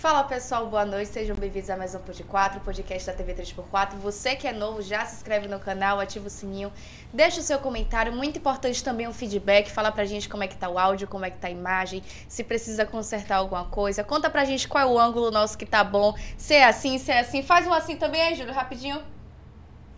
Fala pessoal, boa noite, sejam bem-vindos a mais um Pod 4, podcast da TV 3x4. Você que é novo, já se inscreve no canal, ativa o sininho, deixa o seu comentário, muito importante também um feedback, fala pra gente como é que tá o áudio, como é que tá a imagem, se precisa consertar alguma coisa, conta pra gente qual é o ângulo nosso que tá bom, se é assim, se é assim, faz um assim também aí, Júlio, rapidinho.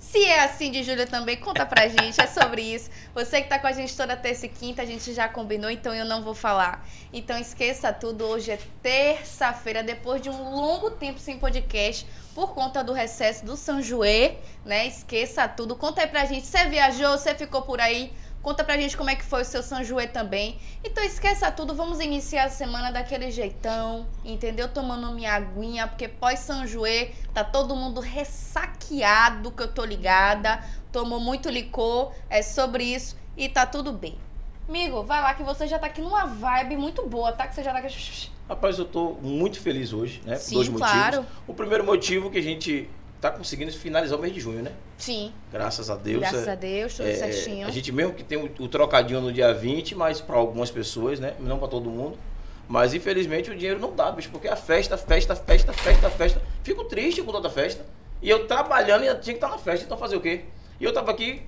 Se é assim de Júlia também, conta pra gente, é sobre isso. Você que tá com a gente toda terça e quinta, a gente já combinou, então eu não vou falar. Então esqueça tudo, hoje é terça-feira, depois de um longo tempo sem podcast, por conta do recesso do São Joé, né? Esqueça tudo. Conta aí pra gente, você viajou, você ficou por aí? Conta pra gente como é que foi o seu Joé também. Então esqueça tudo, vamos iniciar a semana daquele jeitão, entendeu? Tomando minha aguinha, porque pós Joé tá todo mundo ressaqueado, que eu tô ligada. Tomou muito licor, é sobre isso e tá tudo bem. Amigo, vai lá que você já tá aqui numa vibe muito boa, tá? Que você já tá aqui... Rapaz, eu tô muito feliz hoje, né? Sim, Por dois claro. motivos. O primeiro motivo que a gente tá conseguindo finalizar o mês de junho, né? Sim, Graças a Deus. graças é- a Deus, tudo é, certinho. A gente mesmo que tem o, o trocadinho no dia 20, mas para algumas pessoas, né? Não para todo mundo. Mas infelizmente o dinheiro não dá, bicho, porque a festa, festa, festa, festa, festa. Fico triste com toda a festa. E eu trabalhando e tinha que estar na festa, então fazer o quê? E eu tava aqui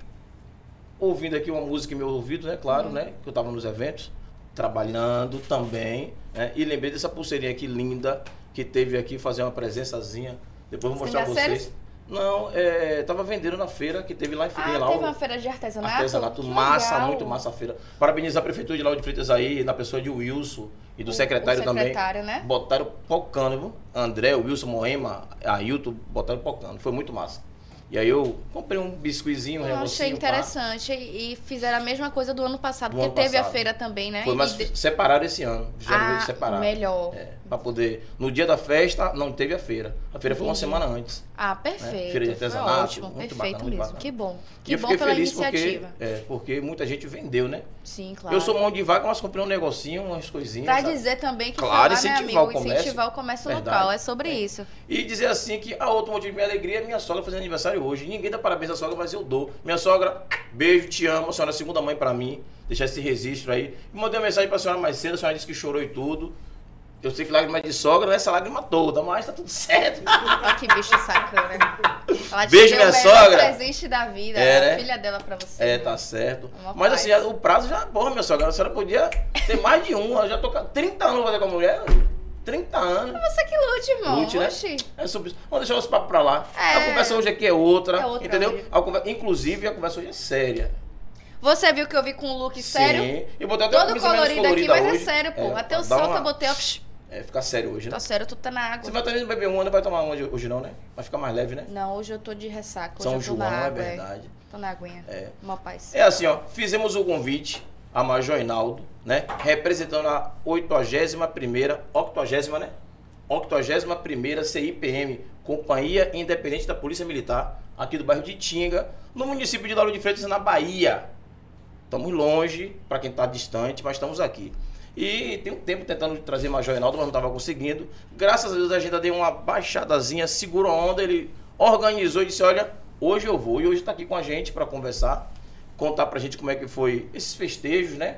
ouvindo aqui uma música em meu ouvido, né? Claro, Uhum. né? Que eu tava nos eventos, trabalhando também, né? E lembrei dessa pulseirinha aqui linda que teve aqui fazer uma presençazinha. Depois eu vou mostrar pra vocês. Não, é, tava vendendo na feira que teve lá em Ah, Fidel. teve uma feira de artesanato? Artesanato Que massa, legal. muito massa a feira. Parabenizar a Prefeitura de Lauro de Freitas aí, na pessoa de Wilson e do O- secretário, o secretário, também. né? Botaram pocando, viu? André, Wilson, Moema, Ailton, botaram pocando. Foi muito massa. E aí eu comprei um biscoizinho, um Eu achei pá. interessante. E fizeram a mesma coisa do ano passado, Do porque ano teve a passado. feira também, né? Foi, E mas de- separaram esse ano. Já ah, veio separar. melhor. É, pra poder. No dia da festa, não teve a feira. A feira foi uma semana antes. Ah, perfeito. Né? Feira de artesanato, ótimo, muito perfeito bacana, mesmo. bacana. Que bom. e Que eu bom fiquei pela feliz porque, iniciativa. é, porque muita gente vendeu, né? Sim, claro. Eu sou mão de vaca, mas comprei um negocinho, umas coisinhas. Sabe? dizer também que Claro, falar, né, incentivar amigo? o comércio. Incentivar o comércio Verdade. local. É sobre É. isso. E dizer assim que a outro motivo de minha alegria é minha sogra fazendo aniversário hoje. Ninguém dá parabéns à sogra, mas eu dou. Minha sogra, beijo, te amo. A senhora é a segunda mãe pra mim. Deixar esse registro aí. E mandei uma mensagem pra senhora mais cedo. A senhora disse que chorou e tudo. Eu sei que lágrima de sogra não é essa lágrima toda, mas tá tudo certo. Olha que bicho sacana. Ela Beijo, minha sogra. presente da vida. É, a né? filha dela pra você. É, tá certo. Mas paz. assim, o prazo já, porra, minha sogra, a senhora podia ter mais de um. Eu já tô com 30 anos pra fazer com a mulher. 30 anos. Você que lute, irmão. Lute, né? Oxi. É sobre isso. Vamos deixar os papos pra lá. É. A conversa hoje aqui é outra. É outra entendeu? A conver- Inclusive, a conversa hoje é séria. Você viu que eu vi com um look sério? Sim. E botei até Todo colorido aqui, mas hoje. é sério, pô. É, Até o sol que eu botei, ó. É, ficar sério hoje, né? Tá sério, tu tá na Você água. vai também beber uma, não vai tomar uma hoje, hoje não, né? Vai ficar mais leve, né? Não, hoje eu tô de ressaca. Hoje São eu tô João, na é água. é. verdade. Tô na aguinha. É. Uma paz. É assim, ó. Fizemos o convite a Major Hinaldo, né? Representando a 81ª, 80 né? 81ª CIPM, Companhia Independente da Polícia Militar, aqui do bairro de Tinga, no município de Lauro de Freitas, na Bahia. Estamos longe, para quem está distante, mas estamos aqui. E tem um tempo tentando trazer Major Reinaldo, mas não estava conseguindo. Graças a Deus a agenda deu uma baixadazinha, segurou a onda, ele organizou e disse, olha, hoje eu vou. E hoje está aqui com a gente para conversar, contar para a gente como é que foi esses festejos, né?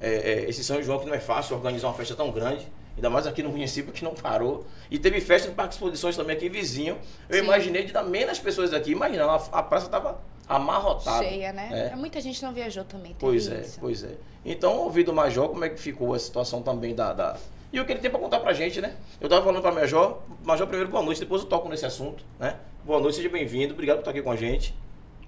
É, é, esse São João que não é fácil organizar uma festa tão grande. Ainda mais aqui no município que não parou. E teve festa no Parque de Exposições também aqui vizinho. Eu Sim. imaginei de dar menos pessoas aqui, mas não, a, a praça estava amarrotada. Cheia, né? É. Muita gente não viajou também. Pois é, isso. pois é. Então, ouvi do Major como é que ficou a situação também da. da... E o que ele tem pra contar pra gente, né? Eu tava falando pra Major, Major, primeiro boa noite, depois eu toco nesse assunto, né? Boa noite, seja bem-vindo, obrigado por estar aqui com a gente.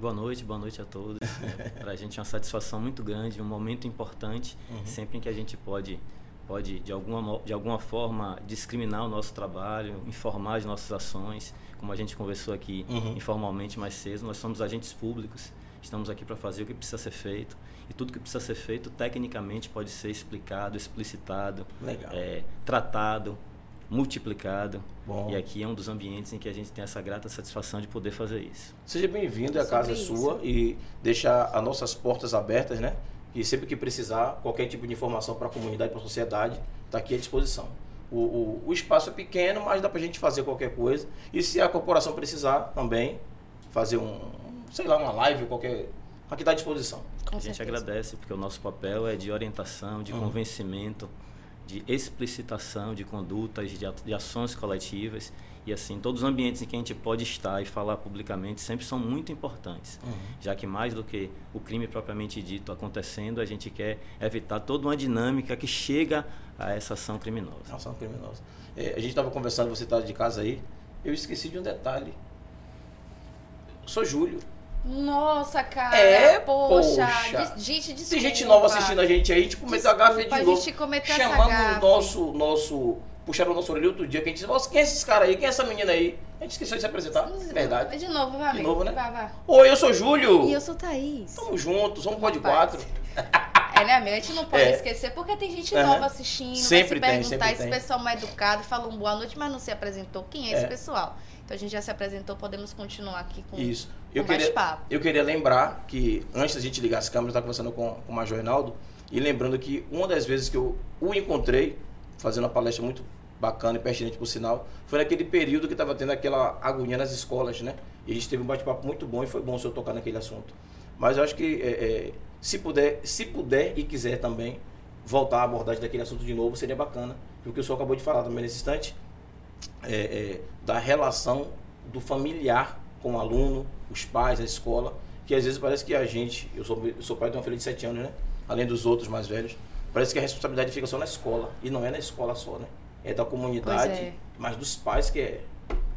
Boa noite, boa noite a todos. Para a gente é uma satisfação muito grande, um momento importante, Uhum. sempre em que a gente pode, pode de, alguma, de alguma forma, discriminar o nosso trabalho, informar as nossas ações, como a gente conversou aqui Uhum. informalmente mais cedo. Nós somos agentes públicos, estamos aqui para fazer o que precisa ser feito, e tudo que precisa ser feito, tecnicamente, pode ser explicado, explicitado, Legal. é, tratado, multiplicado. Bom. E aqui é um dos ambientes em que a gente tem essa grata satisfação de poder fazer isso. Seja bem-vindo, a casa é sua e deixar as nossas portas abertas, né? E sempre que precisar, qualquer tipo de informação para a comunidade, para a sociedade, está aqui à disposição. O, o, o espaço é pequeno, mas dá para a gente fazer qualquer coisa. E se a corporação precisar também, fazer um, sei lá, uma live, qualquer. Aqui está à disposição. Com a gente certeza. agradece porque o nosso papel é de orientação, de Uhum. convencimento, de explicitação de condutas, de, de ações coletivas. E assim, todos os ambientes em que a gente pode estar e falar publicamente sempre são muito importantes. Uhum. Já que mais do que o crime propriamente dito acontecendo, a gente quer evitar toda uma dinâmica que chega a essa ação criminosa. Ação criminosa. É, a gente estava conversando, você está de casa aí, eu esqueci de um detalhe. Eu sou Júlio. Nossa, cara. É, poxa. poxa. Gente, desculpa. Tem gente nova assistindo a gente aí, a gente cometeu a gafe de novo. A gente cometeu chamando o nosso, nosso. Puxaram o nosso orelha outro dia, que a gente disse, nossa, quem é esses caras aí? Quem é essa menina aí? A gente esqueceu de se apresentar. Verdade. De novo, vai, De novo, né? Vai, vai. Oi, eu sou Júlio. E eu sou Thaís. Tamo junto, somos pode quatro. É, né, amiga? A gente não pode É. esquecer, porque tem gente Aham. nova assistindo, Sempre vai tem, se perguntar, sempre esse tem. pessoal mais educado, falou um boa noite, mas não se apresentou. Quem é esse É. pessoal? Então a gente já se apresentou, podemos continuar aqui com Isso. Eu mais queria, papo. eu queria lembrar que antes da gente ligar as câmeras, eu estava conversando com, com o Major Reinaldo e lembrando que uma das vezes que eu o encontrei, fazendo uma palestra muito bacana e pertinente por sinal, foi naquele período que estava tendo aquela agonia nas escolas, né? E a gente teve um bate-papo muito bom e foi bom o senhor tocar naquele assunto. Mas eu acho que é, é, se, puder, se puder e quiser também voltar à abordagem daquele assunto de novo, seria bacana. Porque o senhor acabou de falar também nesse instante é, é, da relação do familiar com o aluno, os pais, a escola, que às vezes parece que a gente, eu sou, eu sou pai de uma filha de 7 anos, né? Além dos outros mais velhos, parece que a responsabilidade fica só na escola. E não é na escola só, né? É da comunidade, é. mas dos pais que é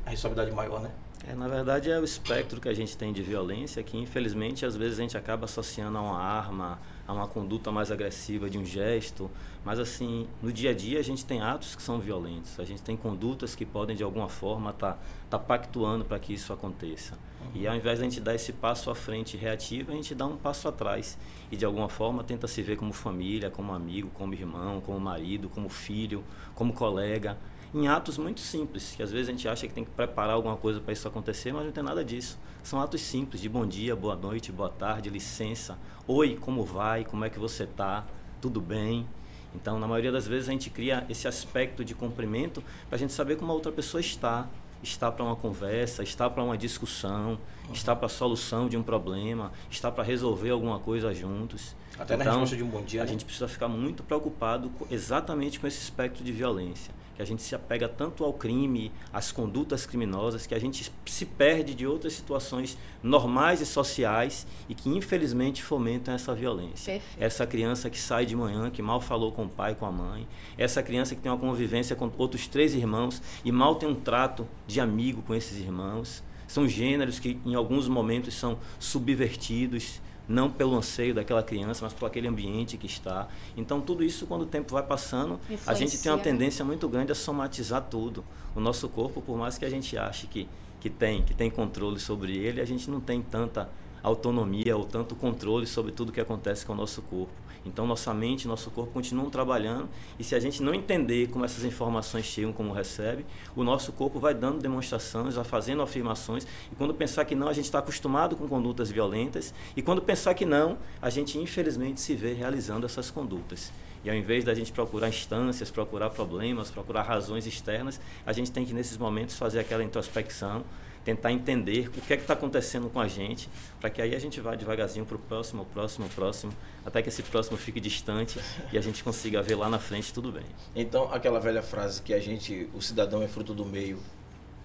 a responsabilidade maior, né? É, na verdade, é o espectro que a gente tem de violência que, infelizmente, às vezes a gente acaba associando a uma arma, a uma conduta mais agressiva de um gesto. Mas, assim, no dia a dia a gente tem atos que são violentos, a gente tem condutas que podem, de alguma forma, estar tá, tá pactuando para que isso aconteça. E ao invés de a gente dar esse passo à frente reativo, a gente dá um passo atrás e, de alguma forma, tenta se ver como família, como amigo, como irmão, como marido, como filho, como colega em atos muito simples, que às vezes a gente acha que tem que preparar alguma coisa para isso acontecer, mas não tem nada disso. São atos simples, de bom dia, boa noite, boa tarde, licença, oi, como vai, como é que você está, tudo bem. Então, na maioria das vezes a gente cria esse aspecto de cumprimento para a gente saber como a outra pessoa está, está para uma conversa, está para uma discussão, está para a solução de um problema, está para resolver alguma coisa juntos. Até na Então, resposta de um bom dia, A né? gente precisa ficar muito preocupado com- exatamente com esse espectro de violência, que a gente se apega tanto ao crime, às condutas criminosas, que a gente se perde de outras situações normais e sociais e que infelizmente fomentam essa violência. Perfeito. Essa criança que sai de manhã, que mal falou com o pai, com a mãe, essa criança que tem uma convivência com outros três irmãos e mal tem um trato de amigo com esses irmãos. São gêneros que em alguns momentos são subvertidos, não pelo anseio daquela criança, mas por aquele ambiente que está. Então, tudo isso, quando o tempo vai passando, a gente tem uma Influencia, né? tendência muito grande a somatizar tudo. O nosso corpo, por mais que a gente ache que, que tem, que tem controle sobre ele, a gente não tem tanta autonomia ou tanto controle sobre tudo que acontece com o nosso corpo. Então, nossa mente nosso corpo continuam trabalhando e se a gente não entender como essas informações chegam, como recebe, o nosso corpo vai dando demonstrações, vai fazendo afirmações e quando pensar que não, a gente está acostumado com condutas violentas e quando pensar que não, a gente infelizmente se vê realizando essas condutas. E ao invés da gente procurar instâncias, procurar problemas, procurar razões externas, a gente tem que nesses momentos fazer aquela introspecção, tentar entender o que é que está acontecendo com a gente, para que aí a gente vá devagarzinho para o próximo, próximo, próximo, até que esse próximo fique distante e a gente consiga ver lá na frente tudo bem. Então, aquela velha frase que a gente, o cidadão é fruto do meio,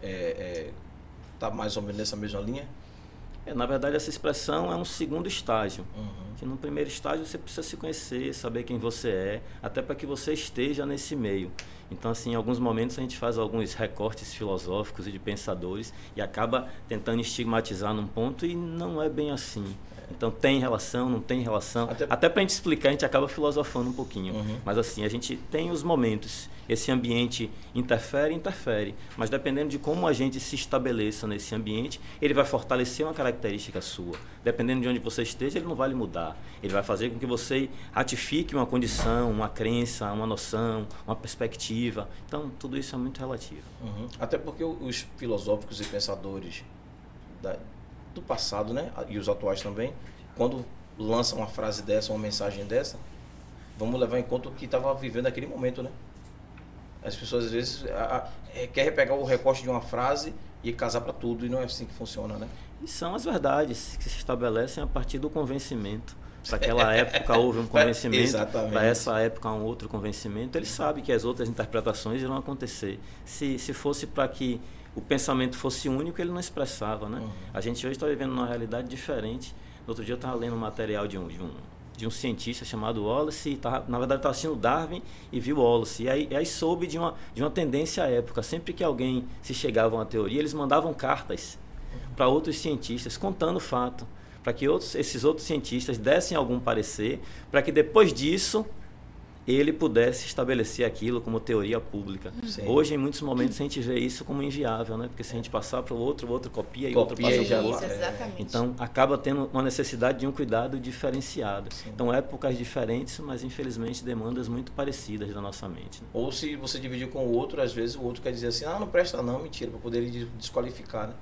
é, é, tá mais ou menos nessa mesma linha? É, na verdade, essa expressão é um segundo estágio. Uhum. Que no primeiro estágio você precisa se conhecer, saber quem você é, até para que você esteja nesse meio. Então, assim, em alguns momentos a gente faz alguns recortes filosóficos e de pensadores e acaba tentando estigmatizar num ponto e não é bem assim. Então, tem relação, não tem relação. Até- Até, para a gente explicar, a gente acaba filosofando um pouquinho. Uhum. Mas, assim, a gente tem os momentos. Esse ambiente interfere, interfere. Mas, dependendo de como a gente se estabeleça nesse ambiente, ele vai fortalecer uma característica sua. Dependendo de onde você esteja, ele não vai lhe mudar. Ele vai fazer com que você ratifique uma condição, uma crença, uma noção, uma perspectiva. Então, tudo isso é muito relativo. Uhum. Até porque os filosóficos e pensadores da- do passado, né, e os atuais também, quando lançam uma frase dessa, uma mensagem dessa, vamos levar em conta o que estava vivendo naquele momento, né? As pessoas às vezes a, a, é, querem pegar o recorte de uma frase e casar para tudo e não é assim que funciona, né? E são as verdades que se estabelecem a partir do convencimento. para aquela época houve um convencimento, para essa época um outro convencimento, ele sabe que as outras interpretações irão acontecer. Se, se fosse para que o pensamento fosse único, ele não expressava. Né? Uhum. A gente hoje está vivendo uma realidade diferente. No outro dia eu estava lendo um material de um, de um, de um cientista chamado Wallace, e tava, na verdade estava assistindo Darwin e viu Wallace. E aí, e aí soube de uma, de uma tendência à época. Sempre que alguém se chegava a uma teoria, eles mandavam cartas para outros cientistas contando o fato, para que outros, esses outros cientistas dessem algum parecer, para que depois disso ele pudesse estabelecer aquilo como teoria pública. Sim. Hoje, em muitos momentos, a gente vê isso como inviável, né? Porque se a gente passar para o outro, o outro copia e o outro Copia passa para o outro. exatamente. Então, acaba tendo uma necessidade de um cuidado diferenciado. Sim. Então, épocas diferentes, mas infelizmente demandas muito parecidas da nossa mente. né? Ou se você dividir com o outro, às vezes o outro quer dizer assim, ah, não presta não, mentira, para poder ele desqualificar, né?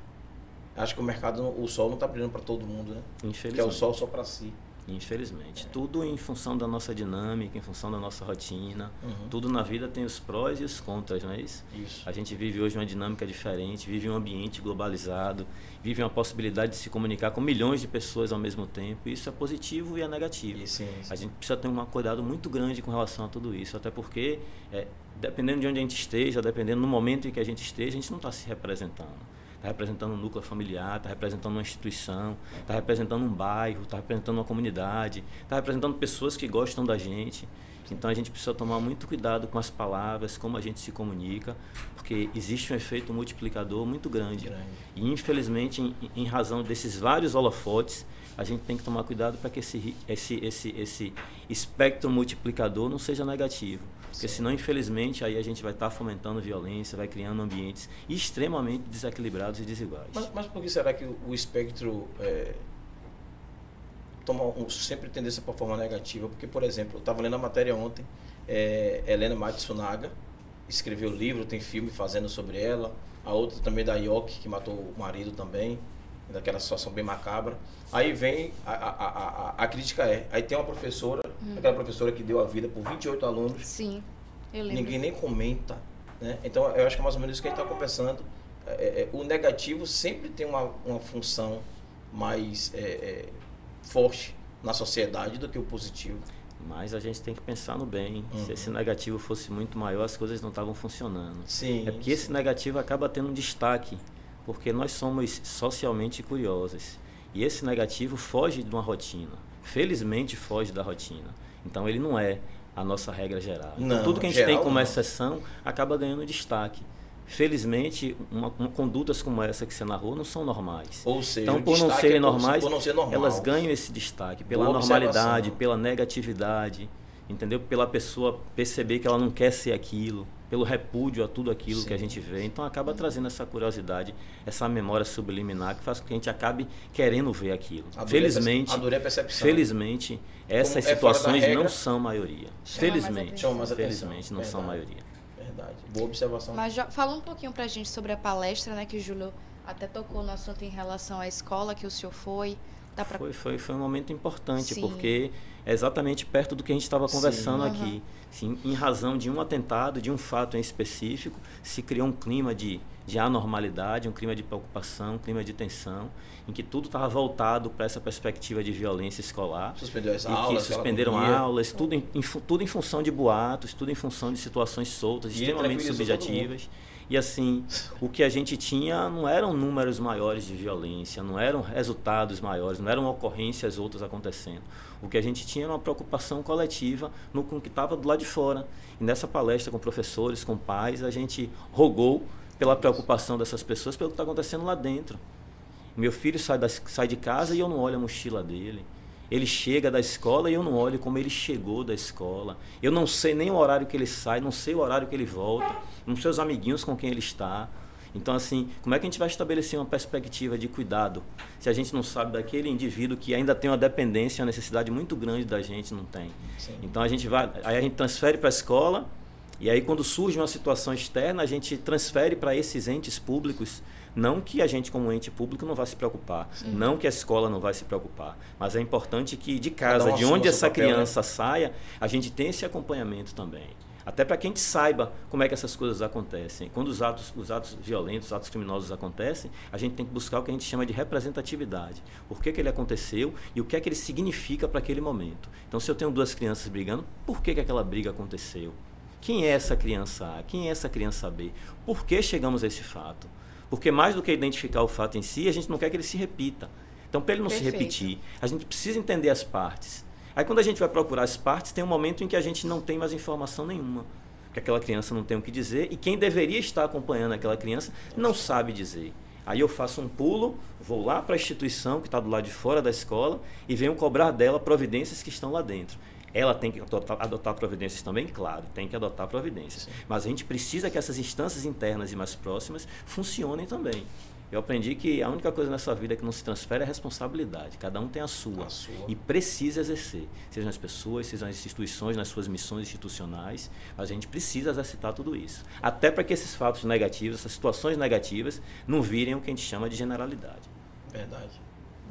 Acho que o mercado, o sol não está brilhando para todo mundo, né? Que é o Infelizmente. sol só para si. Infelizmente. Tudo em função da nossa dinâmica, em função da nossa rotina. Uhum. Tudo na vida tem os prós e os contras, não é isso? Isso. A gente vive hoje uma dinâmica diferente, vive um ambiente globalizado, vive uma possibilidade de se comunicar com milhões de pessoas ao mesmo tempo. Isso é positivo e é negativo. Sim, sim. A gente precisa ter um cuidado muito grande com relação a tudo isso, até porque, é, dependendo de onde a gente esteja, dependendo do momento em que a gente esteja, a gente não está se representando. Está representando um núcleo familiar, está representando uma instituição, está representando um bairro, está representando uma comunidade, está representando pessoas que gostam da gente. Então a gente precisa tomar muito cuidado com as palavras, como a gente se comunica, porque existe um efeito multiplicador muito grande. Grande. E infelizmente, em, em razão desses vários holofotes, a gente tem que tomar cuidado para que esse, esse, esse, esse espectro multiplicador não seja negativo. Porque senão, infelizmente, aí a gente vai estar fomentando violência, vai criando ambientes extremamente desequilibrados e desiguais. Mas, mas por que será que o, espectro é, toma um- sempre tendência para forma negativa? Porque, por exemplo, eu estava lendo a matéria ontem, é, Helena Matsunaga escreveu livro, tem filme fazendo sobre ela, a outra também da Yoki, que matou o marido também, daquela situação bem macabra. Aí vem, a, a, a, a, a crítica é, aí tem uma professora, aquela professora que deu a vida por 28 alunos, Sim, eu lembro. ninguém nem comenta. Né? Então, eu acho que é mais ou menos isso que a gente está conversando. É, é, o negativo sempre tem uma, uma função mais é, é, forte na sociedade do que o positivo. Mas a gente tem que pensar no bem. Uhum. Se esse negativo fosse muito maior, as coisas não estavam funcionando. Sim. É porque esse negativo acaba tendo um destaque, porque nós somos socialmente curiosos. E esse negativo foge de uma rotina. Felizmente foge da rotina. Então ele não é a nossa regra geral. Então, Não, tudo que a gente tem como não. exceção acaba ganhando destaque. Felizmente, uma, uma condutas como essa que você narrou não são normais. Ou seja, Então, por não serem é normais, por não ser normal. elas ganham esse destaque pela normalidade, observação. pela negatividade, entendeu? Pela pessoa perceber que ela não quer ser aquilo, pelo repúdio a tudo aquilo que a Sim. gente vê. Então acaba trazendo essa curiosidade, essa memória subliminar que faz com que a gente acabe querendo ver aquilo. Adorei a felizmente, a percepção. felizmente, essas Como é situações não são maioria. Chama Felizmente, felizmente não são verdade. maioria. Verdade. Boa observação. Mas já, fala um pouquinho pra gente sobre a palestra, né? Que o Júlio até tocou no assunto em relação à escola que o senhor foi. Dá pra... Foi, foi, foi um momento importante, Sim. porque é exatamente perto do que a gente estava conversando Sim. aqui. Sim, em razão de um atentado, de um fato em específico, se criou um clima de, de anormalidade, um clima de preocupação, um clima de tensão, em que tudo estava voltado para essa perspectiva de violência escolar. Suspendeu as E aulas. suspenderam aulas, tudo em, em tudo em função de boatos, tudo em função de situações soltas, E extremamente subjetivas. E assim, o que a gente tinha não eram números maiores de violência, não eram resultados maiores, não eram ocorrências outras acontecendo. O que a gente tinha era uma preocupação coletiva no com que estava do lado de fora. E nessa palestra com professores, com pais, a gente rogou pela preocupação dessas pessoas pelo que está acontecendo lá dentro. Meu filho sai, das, sai de casa e eu não olho a mochila dele. Ele chega da escola e eu não olho como ele chegou da escola. Eu não sei nem o horário que ele sai, não sei o horário que ele volta, não sei os amiguinhos com quem ele está. Então, assim, como é que a gente vai estabelecer uma perspectiva de cuidado se a gente não sabe daquele indivíduo que ainda tem uma dependência, uma necessidade muito grande da gente, não tem? Sim. Então a gente vai, aí a gente transfere para a escola e aí quando surge uma situação externa a gente transfere para esses entes públicos. Não que a gente como ente público não vai se preocupar, não que a escola não vai se preocupar, mas é importante que de casa, de onde essa papel, né? criança saia, a gente tenha esse acompanhamento também. Até para que a gente saiba como é que essas coisas acontecem. Quando os atos, os atos violentos, os atos criminosos acontecem, a gente tem que buscar o que a gente chama de representatividade. Por que, que ele aconteceu e o que é que ele significa para aquele momento. Então, se eu tenho duas crianças brigando, por que, que aquela briga aconteceu? Quem é essa criança A? Quem é essa criança B? Por que chegamos a esse fato? Porque mais do que identificar o fato em si, a gente não quer que ele se repita. Então, para ele não Perfeito. se repetir, a gente precisa entender as partes. Aí, quando a gente vai procurar as partes, tem um momento em que a gente não tem mais informação nenhuma. Que aquela criança não tem o que dizer e quem deveria estar acompanhando aquela criança não sabe dizer. Aí eu faço um pulo, vou lá para a instituição que está do lado de fora da escola e venho cobrar dela providências que estão lá dentro. Ela tem que adotar, adotar providências também? Claro, tem que adotar providências. Sim. Mas a gente precisa que essas instâncias internas e mais próximas funcionem também. Eu aprendi que a única coisa nessa vida que não se transfere é a responsabilidade. Cada um tem a sua, a sua. E precisa exercer. Sejam as pessoas, sejam as instituições nas suas missões institucionais. A gente precisa exercitar tudo isso. Até para que esses fatos negativos, essas situações negativas, não virem o que a gente chama de generalidade. Verdade.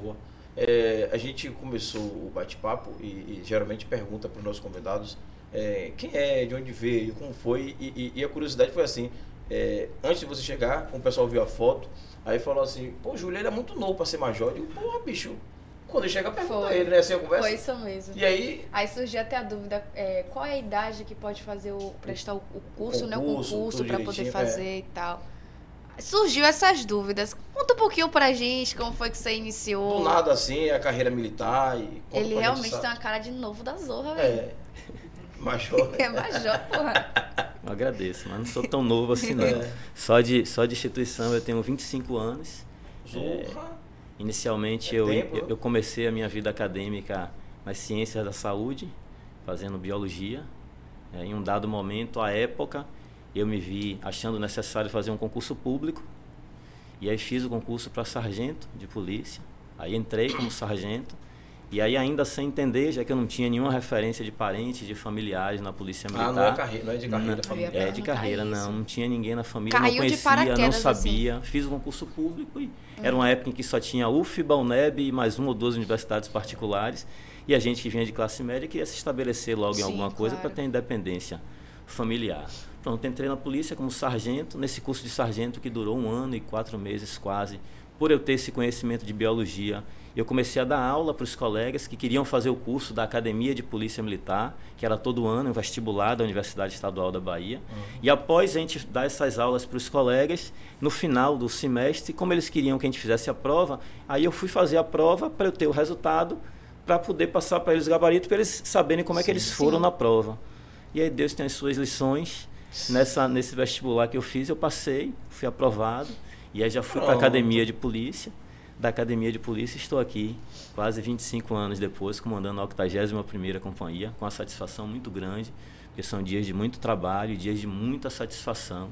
Boa. É, a gente começou o bate-papo e, e, geralmente pergunta para os nossos convidados é, quem é, de onde veio, como foi. E, e, e a curiosidade foi assim: é, antes de você chegar, o pessoal viu a foto, aí falou assim: pô, o Júlio era muito novo para ser major. Eu digo, pô, bicho. Quando chega, pergunta foi. ele, né? Assim a conversa. Foi isso mesmo. E aí. Aí surgiu até a dúvida: é, qual é a idade que pode fazer o. prestar o, o curso, o né? O concurso para poder fazer é. e tal surgiu essas dúvidas. Conta um pouquinho pra gente como foi que você iniciou. Do nada assim, a carreira militar e. Ele realmente tem uma cara de novo da Zorra, velho. É. Major. Né? É major, porra. Eu agradeço, mas não sou tão novo assim não. É. Só, de, só de instituição eu tenho 25 anos. Zorra. É, inicialmente é eu, eu, eu comecei a minha vida acadêmica nas ciências da saúde, fazendo biologia. É, em um dado momento, à época, eu me vi achando necessário fazer um concurso público. E aí fiz o concurso para sargento de polícia. Aí entrei como sargento. E aí ainda sem entender, já que eu não tinha nenhuma referência de parentes, de familiares na polícia militar. Ah, não é, carreira, não é de carreira não, É de carreira, não. Não tinha ninguém na família, Caiu não conhecia, não sabia. Assim. Fiz o concurso público e uhum. era uma época em que só tinha UFBA, UNEB e mais uma ou duas universidades particulares. E a gente que vinha de classe média queria se estabelecer logo Sim, em alguma coisa claro. para ter independência familiar. Pronto, entrei na polícia como sargento, nesse curso de sargento que durou um ano e quatro meses quase. Por eu ter esse conhecimento de biologia, eu comecei a dar aula para os colegas que queriam fazer o curso da Academia de Polícia Militar, que era todo ano um vestibular da Universidade Estadual da Bahia. Uhum. E após a gente dar essas aulas para os colegas, no final do semestre, como eles queriam que a gente fizesse a prova, aí eu fui fazer a prova para eu ter o resultado, para poder passar para eles o gabarito, para eles saberem como sim, é que eles foram sim. na prova. E aí Deus tem as suas lições Nessa, nesse vestibular que eu fiz, eu passei, fui aprovado. E aí já fui para a academia de polícia. Da academia de polícia estou aqui, quase 25 anos depois, comandando a 81ª Companhia, com uma satisfação muito grande, porque são dias de muito trabalho, dias de muita satisfação,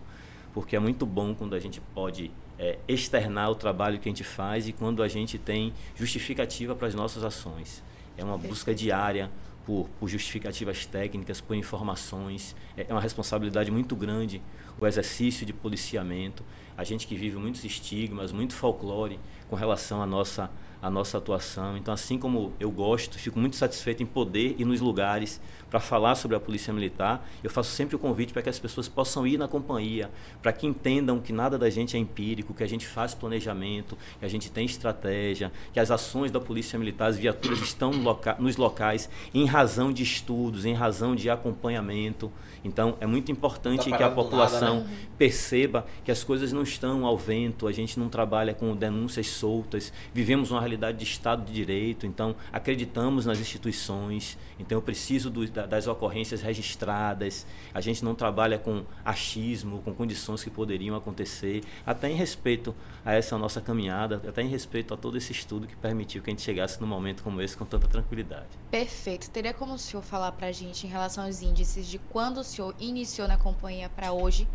porque é muito bom quando a gente pode é, externar o trabalho que a gente faz e quando a gente tem justificativa para as nossas ações. É uma busca diária, por, por, justificativas técnicas, por informações. É, é uma responsabilidade muito grande o exercício de policiamento. A gente que vive muitos estigmas, muito folclore com relação à nossa, à nossa atuação. Então, assim como eu gosto, fico muito satisfeito em poder ir nos lugares para falar sobre a Polícia Militar. Eu faço sempre o convite para que as pessoas possam ir na companhia, para que entendam que nada da gente é empírico, que a gente faz planejamento, que a gente tem estratégia, que as ações da Polícia Militar, as viaturas estão nos locais em razão de estudos, em razão de acompanhamento. Então, é muito importante tá que a população nada, né? perceba que as coisas não estão ao vento, a gente não trabalha com denúncias soltas, vivemos uma realidade de Estado de Direito, então acreditamos nas instituições, então eu preciso do, da, das ocorrências registradas, a gente não trabalha com achismo, com condições que poderiam acontecer, até em respeito a essa nossa caminhada, até em respeito a todo esse estudo que permitiu que a gente chegasse num momento como esse com tanta tranquilidade. Perfeito. Teria como o senhor falar para a gente em relação aos índices de quando o senhor iniciou na companhia para hoje,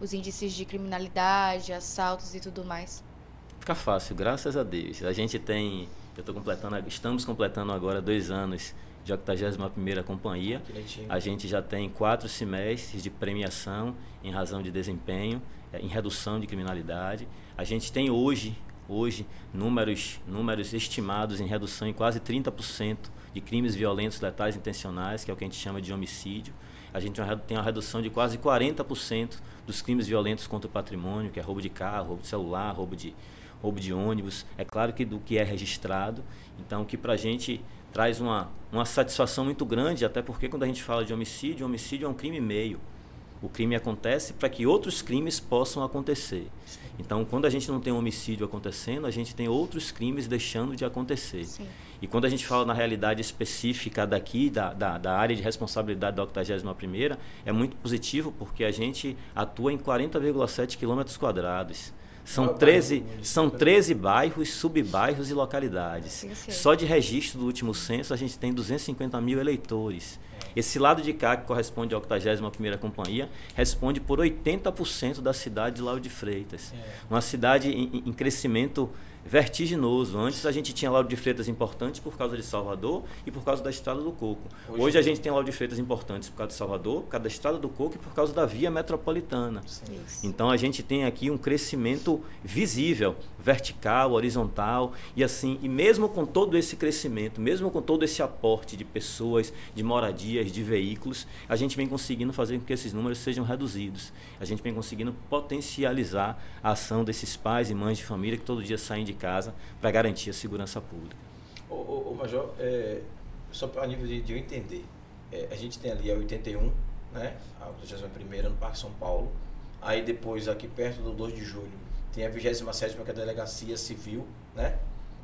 os índices de criminalidade, assaltos e tudo mais? Fica fácil, graças a Deus. A gente tem, eu tô completando, estamos completando agora dois anos de 81ª Companhia. A gente já tem quatro semestres de premiação em razão de desempenho, é, em redução de criminalidade. A gente tem hoje, hoje números, números estimados em redução em quase 30% de crimes violentos letais intencionais, que é o que a gente chama de homicídio. A gente tem uma redução de quase 40% dos crimes violentos contra o patrimônio, que é roubo de carro, roubo de celular, roubo de, roubo de ônibus. É claro que do que é registrado. Então, que para a gente traz uma, uma satisfação muito grande, até porque quando a gente fala de homicídio, homicídio é um crime meio. O crime acontece para que outros crimes possam acontecer. Então, quando a gente não tem um homicídio acontecendo, a gente tem outros crimes deixando de acontecer. Sim. E quando a gente fala na realidade específica daqui, da, da, da área de responsabilidade da 81 é muito positivo porque a gente atua em 40,7 quilômetros quadrados. São 13, são 13 bairros, subbairros e localidades. Só de registro do último censo, a gente tem 250 mil eleitores. Esse lado de cá, que corresponde à 81ª Companhia, responde por 80% da cidade de Lauro de Freitas. É. Uma cidade em, em crescimento vertiginoso. Antes a gente tinha Lauro de Freitas importantes por causa de Salvador e por causa da Estrada do Coco. Hoje, Hoje a gente tem Lauro de Freitas importantes por causa de Salvador, por causa da Estrada do Coco e por causa da via metropolitana. Então a gente tem aqui um crescimento visível, vertical, horizontal e assim, e mesmo com todo esse crescimento, mesmo com todo esse aporte de pessoas, de moradias, de veículos, a gente vem conseguindo fazer com que esses números sejam reduzidos. A gente vem conseguindo potencializar a ação desses pais e mães de família que todo dia saem de de casa para garantir a segurança pública. Ô, ô, ô Major, é, só para nível de, de, eu entender, é, a gente tem ali a 81, né, a 81 no Parque São Paulo, aí depois aqui perto do 2 de julho tem a 27 que é a Delegacia Civil, né,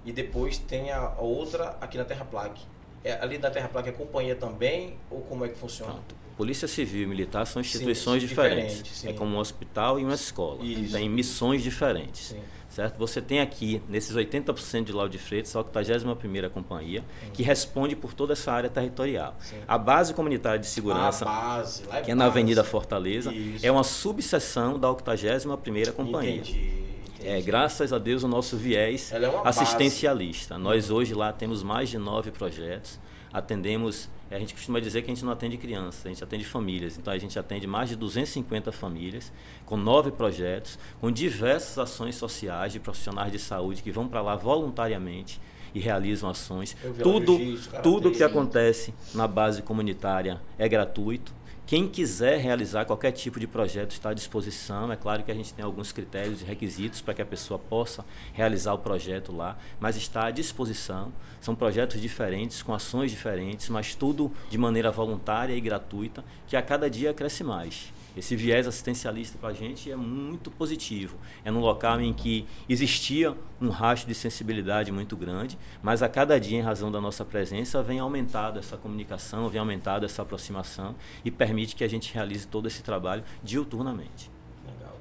e depois tem a, a outra aqui na Terra Plaque. É, ali na Terra Plaque é companhia também ou como é que funciona? Pronto. Polícia Civil e Militar são instituições sim, diferentes. Diferente, é como um hospital e uma escola. Isso. Tem missões diferentes. Sim certo? Você tem aqui, nesses 80% de Lauro de Freitas, a 81ª Companhia, que responde por toda essa área territorial. Sim. A Base Comunitária de Segurança, base, é que é na Avenida Fortaleza, Isso. é uma subseção da 81ª Companhia. Entendi. É, graças a Deus o nosso viés é assistencialista. Base. Nós hoje lá temos mais de nove projetos, atendemos a gente costuma dizer que a gente não atende crianças, a gente atende famílias. Então a gente atende mais de 250 famílias, com nove projetos, com diversas ações sociais de profissionais de saúde que vão para lá voluntariamente e realizam ações. Tudo, tudo que acontece na base comunitária é gratuito. Quem quiser realizar qualquer tipo de projeto está à disposição. É claro que a gente tem alguns critérios e requisitos para que a pessoa possa realizar o projeto lá, mas está à disposição. São projetos diferentes, com ações diferentes, mas tudo de maneira voluntária e gratuita, que a cada dia cresce mais. Esse viés assistencialista para a gente é muito positivo. É num local em que existia um rastro de sensibilidade muito grande, mas a cada dia, em razão da nossa presença, vem aumentado essa comunicação, vem aumentado essa aproximação e permite que a gente realize todo esse trabalho diuturnamente. Legal.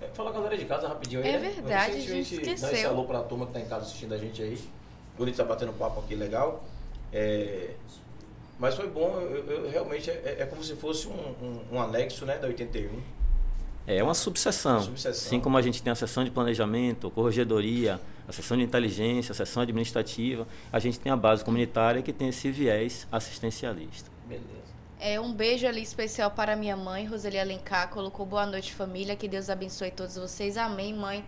É, fala a galera de casa rapidinho aí. É né? verdade, a gente esqueceu. Dá esse alô para a turma que está em casa assistindo a gente aí. Bonito tá batendo papo aqui legal. É, mas foi bom, eu, eu realmente é, é, como se fosse um, um, um, anexo né, da 81. É uma subseção. subseção. Assim como a gente tem a seção de planejamento, corregedoria, a seção de inteligência, a seção administrativa, a gente tem a base comunitária que tem esse viés assistencialista. Beleza. É, um beijo ali especial para minha mãe, Roseli Alencar, colocou boa noite família, que Deus abençoe todos vocês. Amém, mãe.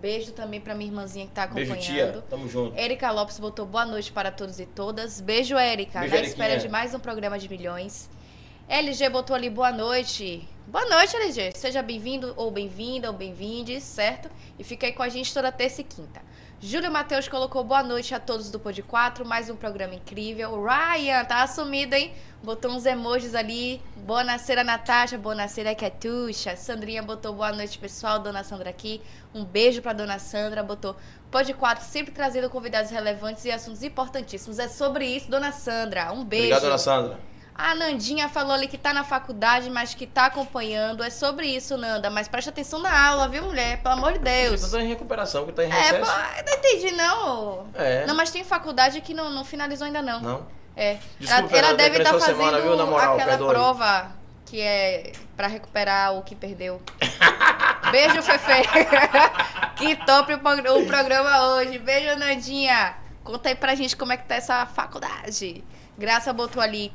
Beijo também para minha irmãzinha que está acompanhando. Beijo, tia. Tamo junto. Erika Lopes botou boa noite para todos e todas. Beijo, Erika. Na espera de mais um programa de milhões. LG botou ali boa noite. Boa noite, LG. Seja bem-vindo ou bem-vinda ou bem-vindes, certo? E fica aí com a gente toda terça e quinta. Júlio Matheus colocou boa noite a todos do Pod 4, mais um programa incrível. Ryan, tá assumido, hein? Botou uns emojis ali. Boa noite, Natasha. Boa noite, Ketuxa. Sandrinha botou boa noite, pessoal. Dona Sandra aqui. Um beijo pra Dona Sandra. Botou Pod 4, sempre trazendo convidados relevantes e assuntos importantíssimos. É sobre isso, Dona Sandra. Um beijo. Obrigado, Dona Sandra. A Nandinha falou ali que tá na faculdade, mas que tá acompanhando. É sobre isso, Nanda. Mas preste atenção na aula, viu, mulher? Pelo amor de Deus. Você tá em recuperação, que tá em é, recesso. É, não entendi, não. É. Não, mas tem faculdade que não, não finalizou ainda, não. Não? É. Desculpa, ela, ela deve estar tá fazendo semana, viu, moral, aquela perdoe. prova que é pra recuperar o que perdeu. Beijo, Fefe. que top o programa hoje. Beijo, Nandinha. Conta aí pra gente como é que tá essa faculdade. Graça botou ali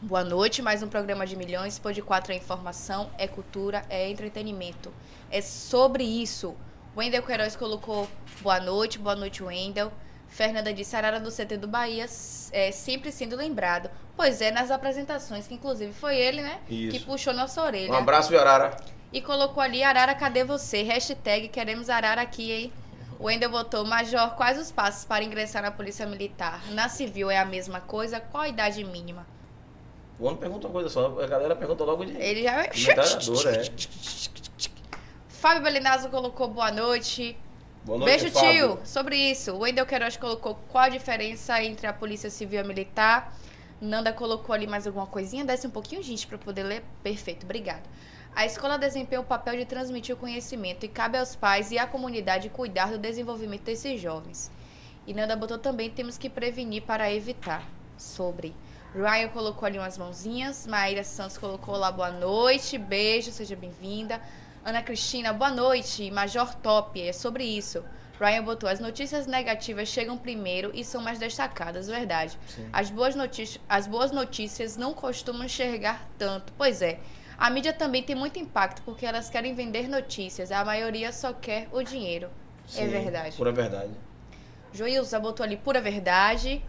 Boa noite, mais um programa de milhões. Pode quatro é informação, é cultura, é entretenimento. É sobre isso. Wendel Queiroz colocou boa noite, boa noite, Wendel. Fernanda disse Arara do CT do Bahia, é, sempre sendo lembrado Pois é, nas apresentações, que inclusive foi ele, né? Isso. Que puxou nossa orelha. Um abraço, Arara. E colocou ali, Arara, cadê você? Hashtag queremos Arara aqui, hein? O Wendel botou, Major, quais os passos para ingressar na Polícia Militar? Na civil é a mesma coisa? Qual a idade mínima? O homem pergunta uma coisa só, a galera pergunta logo de. Ele já... Metralhadora, é. Fábio Belinazzo colocou boa noite. Boa noite, Beijo, Fábio. tio. Sobre isso, o Wendel Queiroz colocou qual a diferença entre a Polícia Civil e a Militar. Nanda colocou ali mais alguma coisinha. Desce um pouquinho, gente, para poder ler. Perfeito, obrigado. A escola desempenha o papel de transmitir o conhecimento e cabe aos pais e à comunidade cuidar do desenvolvimento desses jovens. E Nanda botou também temos que prevenir para evitar. Sobre. Ryan colocou ali umas mãozinhas. Maíra Santos colocou lá boa noite. Beijo, seja bem-vinda. Ana Cristina, boa noite. Major Top, é sobre isso. Ryan botou: as notícias negativas chegam primeiro e são mais destacadas, verdade. Sim. As boas, notícias, as boas notícias não costumam enxergar tanto. Pois é. A mídia também tem muito impacto porque elas querem vender notícias. A maioria só quer o dinheiro. é Sim, verdade. Pura verdade. Joilza botou ali pura verdade.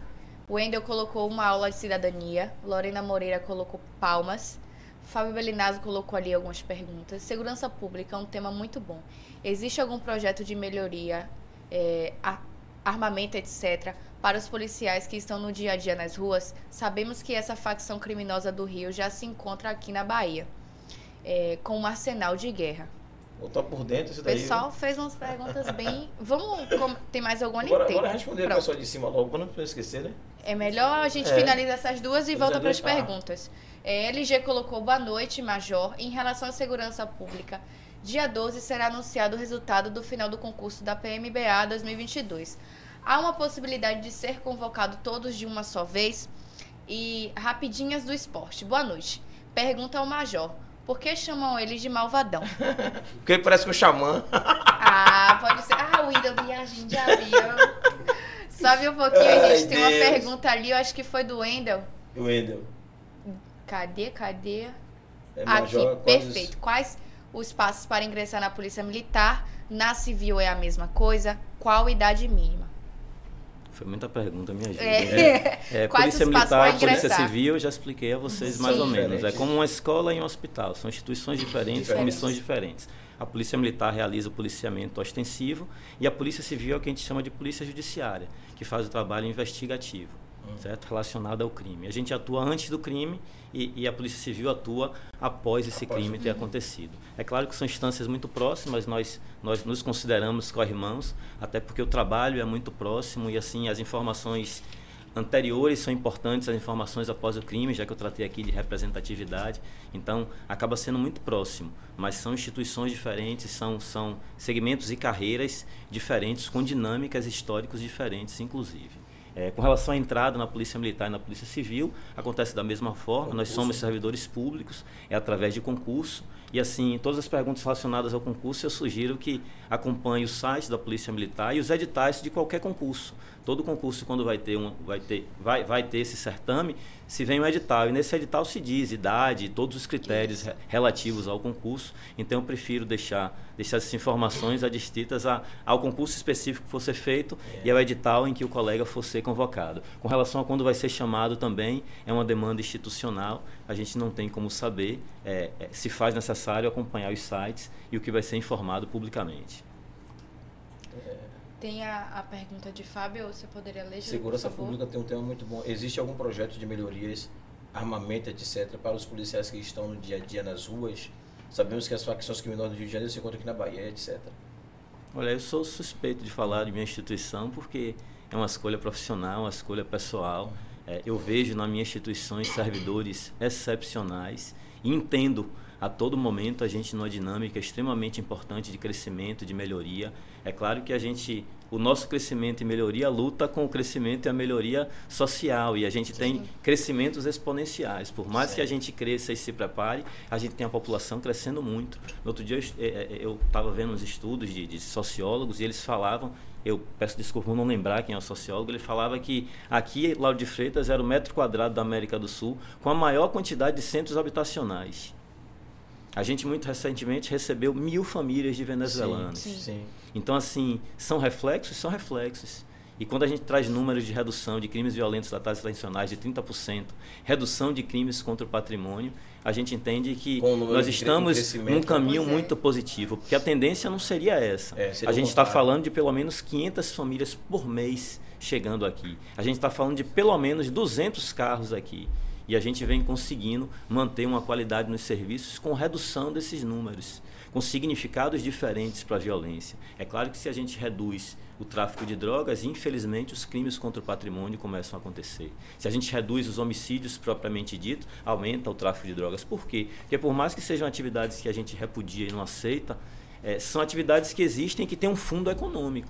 Wendel colocou uma aula de cidadania. Lorena Moreira colocou palmas. Fábio Belinazzo colocou ali algumas perguntas. Segurança pública é um tema muito bom. Existe algum projeto de melhoria, é, armamento, etc., para os policiais que estão no dia a dia nas ruas? Sabemos que essa facção criminosa do Rio já se encontra aqui na Bahia, é, com um arsenal de guerra. Eu tô por dentro isso O daí. pessoal fez umas perguntas bem. Vamos. Tem mais alguma? Nem Bora, responder o Pronto. pessoal de cima logo, pra não esquecer, né? É melhor a gente É. finalizar essas duas e volta é, para as ah. perguntas. É, LG colocou boa noite, Major. Em relação à segurança pública, dia 12 será anunciado o resultado do final do concurso da PMBA 2022. Há uma possibilidade de ser convocado todos de uma só vez? E rapidinhas do esporte. Boa noite. Pergunta ao Major. Por que chamam ele de malvadão? Porque ele parece com o xamã. Ah, pode ser. Ah, o Ida viagem de avião. Sobe um pouquinho, Ai, gente. Tem uma Deus. pergunta ali, eu acho que foi do Wendel. Wendel. Cadê, cadê? É Aqui, major, quase- perfeito. Quais os passos para ingressar na Polícia Militar? Na civil é a mesma coisa? Qual idade mínima? Foi muita pergunta, minha gente. É. É, Quais polícia Militar e Polícia? Civil, eu já expliquei a vocês mais Sim. ou menos. É como uma escola e um hospital, são instituições diferentes, Diferentes. comissões diferentes. A Polícia Militar realiza o policiamento ostensivo e a Polícia Civil é o que a gente chama de Polícia Judiciária, que faz o trabalho investigativo, certo? Relacionado ao crime. A gente atua antes do crime e, e a Polícia Civil atua após esse Após crime ter acontecido. É claro que são instâncias muito próximas, nós, nós nos consideramos co-irmãos, até porque o trabalho é muito próximo e assim as informações anteriores são importantes, as informações após o crime, já que eu tratei aqui de representatividade. Então, acaba sendo muito próximo, mas são instituições diferentes, são, são segmentos e carreiras diferentes, com dinâmicas históricas diferentes, inclusive. É, com relação à entrada na Polícia Militar e na Polícia Civil, acontece da mesma forma. Nós Concurso. somos servidores públicos, é através de concurso. E assim, todas as perguntas relacionadas ao concurso, eu sugiro que acompanhe o site da Polícia Militar e os editais de qualquer concurso. Todo concurso, quando vai ter, um, vai ter, vai, vai ter esse certame, se vem um edital. E nesse edital se diz idade, todos os critérios re- relativos ao concurso. Então eu prefiro deixar, deixar essas informações adstritas a, ao concurso específico que for ser feito e ao edital em que o colega for ser convocado. Com relação a quando vai ser chamado também, é uma demanda institucional. A gente não tem como saber. É, é, se faz necessário acompanhar os sites e o que vai ser informado publicamente. Tem a, a pergunta de Fábio, você poderia ler, Segurança por favor? Pública tem um tema muito bom. Existe algum projeto de melhorias, armamento, etc., para os policiais que estão no dia a dia nas ruas? Sabemos que as facções criminosas do Rio de Janeiro se encontram aqui na Bahia, etc. Olha, eu sou suspeito de falar de minha instituição porque é uma escolha profissional, uma escolha pessoal. É, eu vejo na minha instituição servidores excepcionais e entendo a todo momento a gente numa dinâmica extremamente importante de crescimento, de melhoria. É claro que a gente, o nosso crescimento e melhoria luta com o crescimento e a melhoria social e a gente tem crescimentos exponenciais. Por mais que a gente cresça e se prepare, a gente tem a população crescendo muito. No outro dia eu estava vendo uns estudos de, de sociólogos e eles falavam eu peço desculpa por não lembrar quem é o sociólogo, ele falava que aqui, Lauro de Freitas, era o metro quadrado da América do Sul com a maior quantidade de centros habitacionais. A gente muito recentemente recebeu mil famílias de venezuelanos. Sim. Sim. Então, assim, são reflexos? São reflexos. E quando a gente traz números de redução de crimes violentos datas intencionais de 30%, redução de crimes contra o patrimônio, a gente entende que nós estamos num caminho é. muito positivo, porque a tendência não seria essa. É, seria a gente está falando de pelo menos 500 famílias por mês chegando aqui. A gente está falando de pelo menos 200 carros aqui. E a gente vem conseguindo manter uma qualidade nos serviços com redução desses números, com significados diferentes para a violência. É claro que se a gente reduz o tráfico de drogas, infelizmente os crimes contra o patrimônio começam a acontecer. Se a gente reduz os homicídios propriamente dito, aumenta o tráfico de drogas. Por quê? Porque por mais que sejam atividades que a gente repudia e não aceita, é, são atividades que existem e que têm um fundo econômico.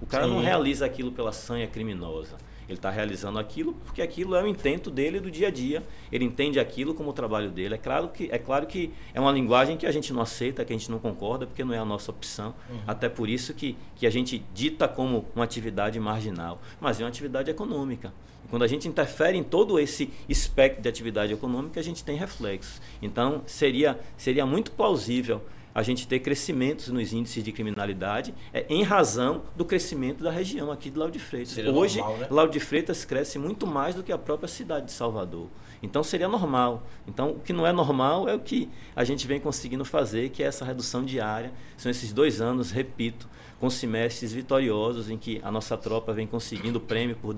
O cara Sim. não realiza aquilo pela sanha criminosa. Ele está realizando aquilo porque aquilo é o intento dele do dia a dia. Ele entende aquilo como o trabalho dele. É claro que é, claro que é uma linguagem que a gente não aceita, que a gente não concorda, porque não é a nossa opção. Uhum. Até por isso que, que a gente dita como uma atividade marginal. Mas é uma atividade econômica. E quando a gente interfere em todo esse espectro de atividade econômica, a gente tem reflexos. Então, seria, seria muito plausível a gente ter crescimentos nos índices de criminalidade é, em razão do crescimento da região aqui de Lauro de Freitas. Seria Hoje, normal, né? Lauro de Freitas cresce muito mais do que a própria cidade de Salvador. Então, seria normal. Então, o que não é normal é o que a gente vem conseguindo fazer, que é essa redução diária. São esses dois anos, repito, com semestres vitoriosos em que a nossa tropa vem conseguindo prêmio por,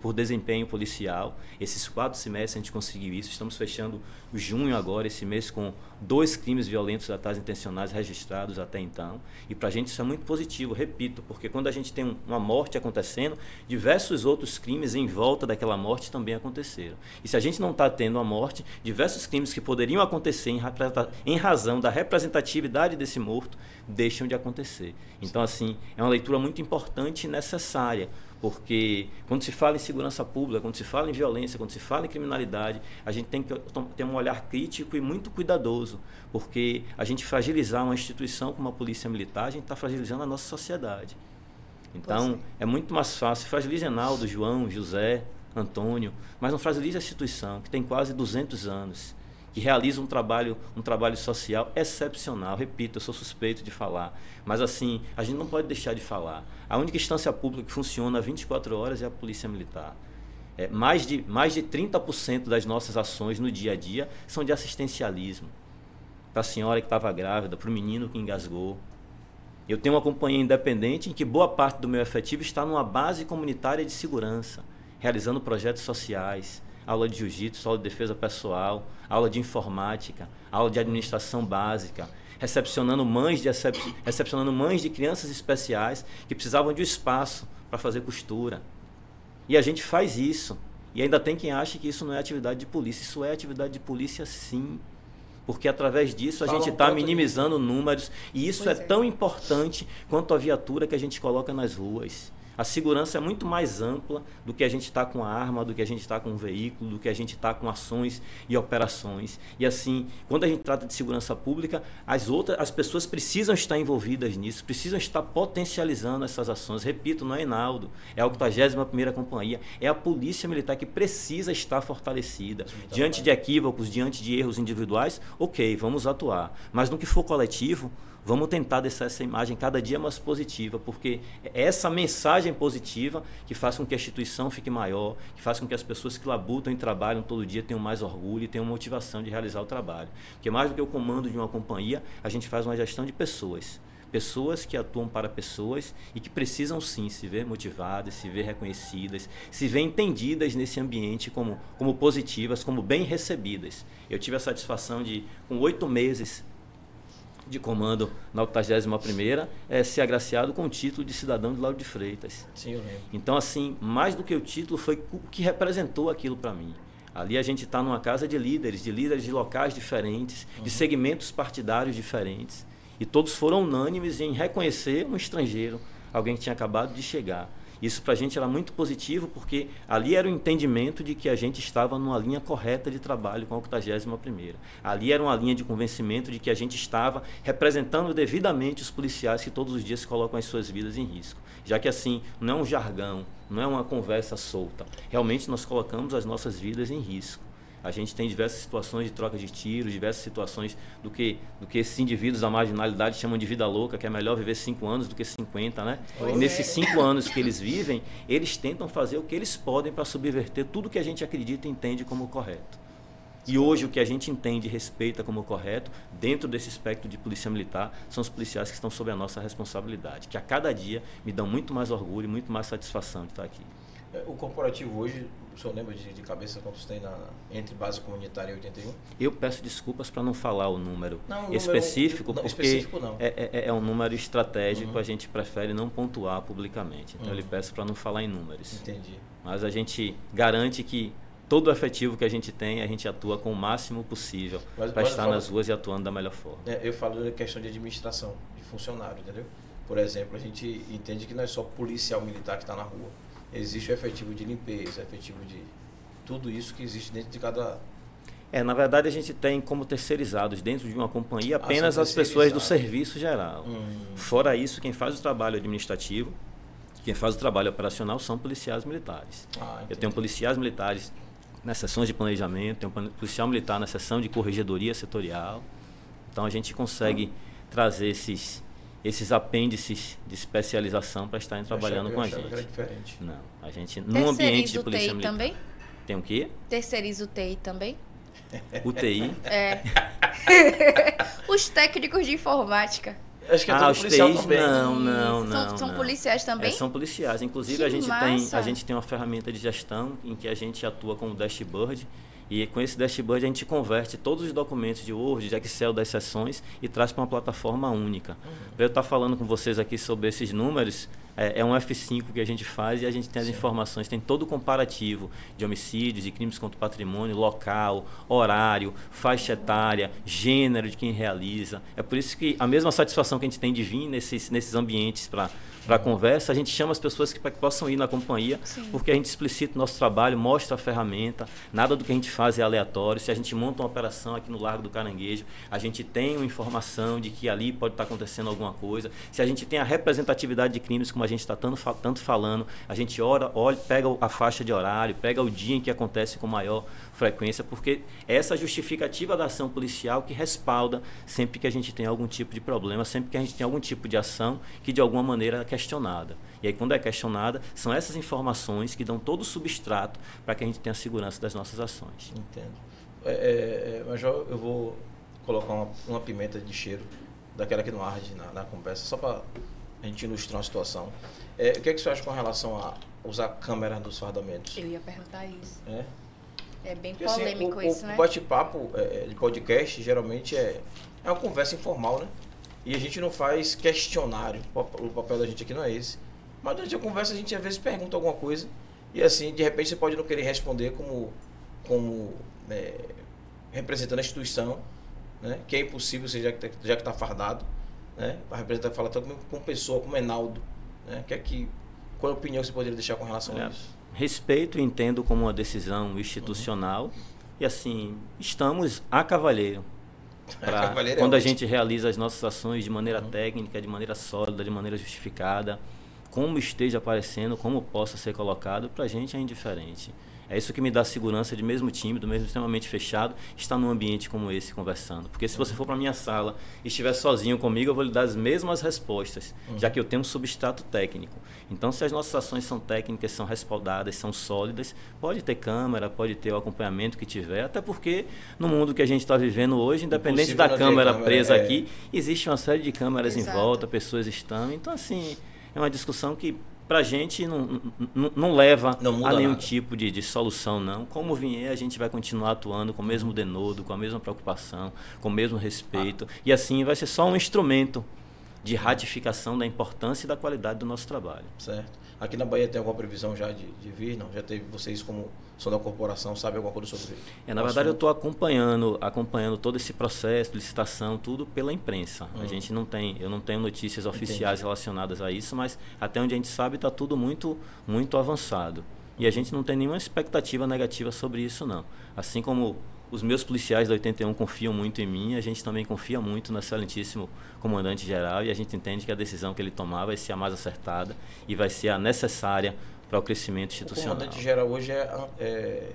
por desempenho policial. Esses quatro semestres a gente conseguiu isso. Estamos fechando junho agora, esse mês, com dois crimes violentos ataques intencionais registrados até então. E para a gente isso é muito positivo, repito, porque quando a gente tem uma morte acontecendo, diversos outros crimes em volta daquela morte também aconteceram. E se a gente não está tendo a morte, diversos crimes que poderiam acontecer em, em razão da representatividade desse morto deixam de acontecer. Então, assim, é uma leitura muito importante e necessária, porque quando se fala em segurança pública, quando se fala em violência, quando se fala em criminalidade, a gente tem que ter um olhar crítico e muito cuidadoso, porque a gente fragilizar uma instituição como a Polícia Militar, a gente está fragilizando a nossa sociedade. Então, é. é muito mais fácil. Fragiliza Enaldo, João, José, Antônio, mas não fragiliza a instituição, que tem quase 200 anos que realiza um trabalho, um trabalho social excepcional. Repito, eu sou suspeito de falar, mas assim, a gente não pode deixar de falar. A única instância pública que funciona 24 horas é a Polícia Militar. É, mais, de, mais de 30% das nossas ações no dia a dia são de assistencialismo. Para a senhora que estava grávida, para o menino que engasgou. Eu tenho uma companhia independente em que boa parte do meu efetivo está numa base comunitária de segurança, realizando projetos sociais, aula de jiu-jitsu, aula de defesa pessoal, aula de informática, aula de administração básica, recepcionando mães de, recepcionando mães de crianças especiais que precisavam de um espaço para fazer costura. E a gente faz isso. E ainda tem quem acha que isso não é atividade de polícia. Isso é atividade de polícia, sim. Porque através disso a Fala gente está um minimizando números. E isso é, é tão importante quanto a viatura que a gente coloca nas ruas. A segurança é muito mais ampla do que a gente está com a arma, do que a gente está com um veículo, do que a gente está com ações e operações. E assim, quando a gente trata de segurança pública, as outras, as pessoas precisam estar envolvidas nisso, precisam estar potencializando essas ações. Repito, não é Enaldo, é a 81ª Companhia, é a Polícia Militar que precisa estar fortalecida. Diante de equívocos, diante de erros individuais, ok, vamos atuar. Mas no que for coletivo, Vamos tentar deixar essa imagem cada dia mais positiva, porque é essa mensagem positiva que faz com que a instituição fique maior, que faz com que as pessoas que labutam e trabalham todo dia tenham mais orgulho e tenham motivação de realizar o trabalho. Porque mais do que o comando de uma companhia, a gente faz uma gestão de pessoas pessoas que atuam para pessoas e que precisam sim se ver motivadas, se ver reconhecidas, se ver entendidas nesse ambiente como, como positivas, como bem recebidas. Eu tive a satisfação de, com oito meses de comando na 81ª é ser agraciado com o título de cidadão de Lauro de Freitas. Sim, eu lembro. Então, assim, mais do que o título, foi o que representou aquilo para mim. Ali a gente está numa casa de líderes, de líderes de locais diferentes, uhum. de segmentos partidários diferentes. E todos foram unânimes em reconhecer um estrangeiro, alguém que tinha acabado de chegar. Isso para a gente era muito positivo, porque ali era o entendimento de que a gente estava numa linha correta de trabalho com a 81ª. Ali era uma linha de convencimento de que a gente estava representando devidamente os policiais que todos os dias colocam as suas vidas em risco. Já que assim, não é um jargão, não é uma conversa solta. Realmente nós colocamos as nossas vidas em risco. A gente tem diversas situações de troca de tiros, diversas situações do que, do que esses indivíduos da marginalidade chamam de vida louca, que é melhor viver 5 anos do que 50, né? Pois e nesses é. 5 anos que eles vivem, eles tentam fazer o que eles podem para subverter tudo que a gente acredita e entende como correto. E hoje o que a gente entende e respeita como correto, dentro desse espectro de polícia militar, são os policiais que estão sob a nossa responsabilidade, que a cada dia me dão muito mais orgulho e muito mais satisfação de estar aqui. O corporativo hoje, o senhor lembra de, de cabeça quantos tem na, entre base comunitária e 81? Eu peço desculpas para não falar o número Não, o número- específico, não, porque específico não. É, é- é um número estratégico, Uhum. a gente prefere não pontuar publicamente. Então eu lhe Uhum. peço para não falar em números. Entendi. Mas a gente garante que todo o efetivo que a gente tem, a gente atua com o máximo possível para estar fala- nas ruas e atuando da melhor forma. É, eu falo da questão de administração, de funcionário, entendeu? Por exemplo, a gente entende que não é só policial militar que está na rua. Existe o efetivo de limpeza, efetivo de tudo isso que existe dentro de cada. É, na verdade a gente tem como terceirizados dentro de uma companhia Ah, apenas as pessoas do serviço geral. Hum, Fora isso, quem faz o trabalho administrativo, quem faz o trabalho operacional são policiais militares. ah, Eu tenho policiais militares nas sessões de planejamento, tenho policial militar na seção de corregedoria setorial. Então a gente consegue trazer esses, esses apêndices de especialização para estarem trabalhando com a achava que era gente. diferente. Não, a gente num ambiente de o polícia TI militar. também? Tem o quê? Terceiriza o TI também? UTI. É. Os técnicos de informática. Acho que é ah, os TIs também. não, não, São- não. são não. policiais também? É, são policiais. Inclusive Que a gente tem massa. a gente tem uma ferramenta de gestão em que a gente atua com o dashboard e com esse dashboard a gente converte todos os documentos de Word, de Excel das sessões e traz para uma plataforma única. Para eu estar falando com vocês aqui sobre esses números, é, é um F5 que a gente faz e a gente tem as Sim. informações, tem todo o comparativo de homicídios e crimes contra o patrimônio, local, horário, faixa etária, gênero de quem realiza. É por isso que a mesma satisfação que a gente tem de vir nesses, nesses ambientes para para a conversa, a gente chama as pessoas que, que possam ir na companhia, Sim. porque a gente explicita o nosso trabalho, mostra a ferramenta, nada do que a gente faz é aleatório. Se a gente monta uma operação aqui no Largo do Caranguejo, a gente tem uma informação de que ali pode estar acontecendo alguma coisa. Se a gente tem a representatividade de crimes, como a gente está tanto, tanto falando, a gente ora, olha, pega a faixa de horário, pega o dia em que acontece com maior frequência, porque é essa justificativa da ação policial que respalda sempre que a gente tem algum tipo de problema, sempre que a gente tem algum tipo de ação que de alguma maneira é questionada. E aí, quando é questionada, são essas informações que dão todo o substrato para que a gente tenha segurança das nossas ações. Entendo. É, é, é, Major, eu vou colocar uma, uma pimenta de cheiro daquela que não arde na, na conversa, só para a gente ilustrar uma situação. É, o que, é que você acha com relação a usar câmera nos fardamentos? Eu ia perguntar isso. É? É bem Porque, assim, polêmico o, isso, o né? bate-papo é, de podcast geralmente é, é uma conversa informal, né? E a gente não faz questionário. O pap- O papel da gente aqui não é esse. Mas durante a conversa a gente às vezes pergunta alguma coisa e assim, de repente você pode não querer responder como, como é, representando a instituição, né? Que é impossível, você já que tá- já que está fardado, né? Para representar fala tanto como, como pessoa, como Enaldo, né? Que é que, qual a opinião que você poderia deixar com relação a Olha, isso? Respeito e entendo como uma decisão institucional e assim, estamos a cavalheiro. pra- Cavalheiro é quando a gente realiza as nossas ações de maneira técnica, de maneira sólida, de maneira justificada, como esteja aparecendo, como possa ser colocado, para a gente é indiferente. É isso que me dá segurança de mesmo time, do mesmo extremamente fechado, estar num ambiente como esse conversando. Porque se você for para minha sala e estiver sozinho comigo, eu vou lhe dar as mesmas respostas, já que eu tenho um substrato técnico. Então, se as nossas ações são técnicas, são respaldadas, são sólidas, pode ter câmera, pode ter o acompanhamento que tiver, até porque no mundo que a gente está vivendo hoje, independente Impossível da câmera, câmera, presa é. aqui, existe uma série de câmeras Exato. em volta, pessoas estão. Então, assim, é uma discussão que pra gente não, não, não leva Não a nenhum nada. tipo de, de solução, não. Como vier, a gente vai continuar atuando com o mesmo denodo, com a mesma preocupação, com o mesmo respeito. E assim vai ser só um instrumento de ratificação da importância e da qualidade do nosso trabalho. Certo. Aqui na Bahia tem alguma previsão já de, de vir? Não? Já teve vocês como são da corporação, sabem alguma coisa sobre É, na verdade, eu assunto? estou acompanhando, acompanhando todo esse processo licitação, tudo pela imprensa. A Hum. gente não tem, eu não tenho notícias oficiais relacionadas a isso, mas até onde a gente sabe está tudo muito, muito avançado. E a gente não tem nenhuma expectativa negativa sobre isso, não. Assim como os meus policiais da 81 confiam muito em mim, a gente também confia muito no excelentíssimo comandante geral e a gente entende que a decisão que ele tomar vai ser a mais acertada e vai ser a necessária para o crescimento O institucional. comandante geral hoje é, é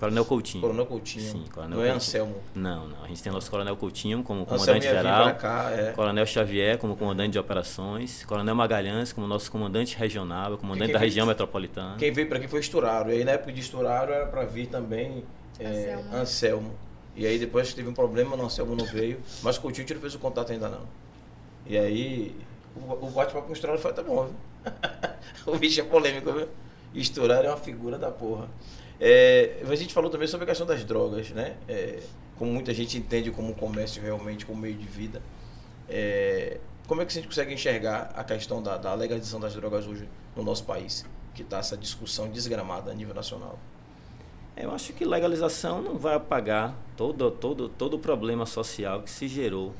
Coronel Coutinho. Coronel Coutinho. Sim, Coronel Não é. Anselmo. Não, não. A gente tem nosso Coronel Coutinho como Anselmo comandante ia vir geral. pra cá, é. Coronel Xavier como comandante de operações, Coronel Magalhães como nosso comandante regional, comandante da veio- região metropolitana. Quem veio para aqui foi Esturaro. E aí na época de Esturaro era para vir também é, Anselmo. Anselmo. E aí depois teve um problema, o Anselmo não veio. Mas Coutinho a gente não fez o contato ainda não. E aí o, o bate-papo com o Esturaro foi até bom, viu? o bicho é polêmico, viu? Esturaro é uma figura da porra. É, a gente falou também sobre a questão das drogas, né? É, como muita gente entende como comércio realmente, como meio de vida. É, como é que a gente consegue enxergar a questão da, da legalização das drogas hoje no nosso país? Que está essa discussão desgramada a nível nacional. Eu acho que legalização não vai apagar todo, todo, todo o problema social que se gerou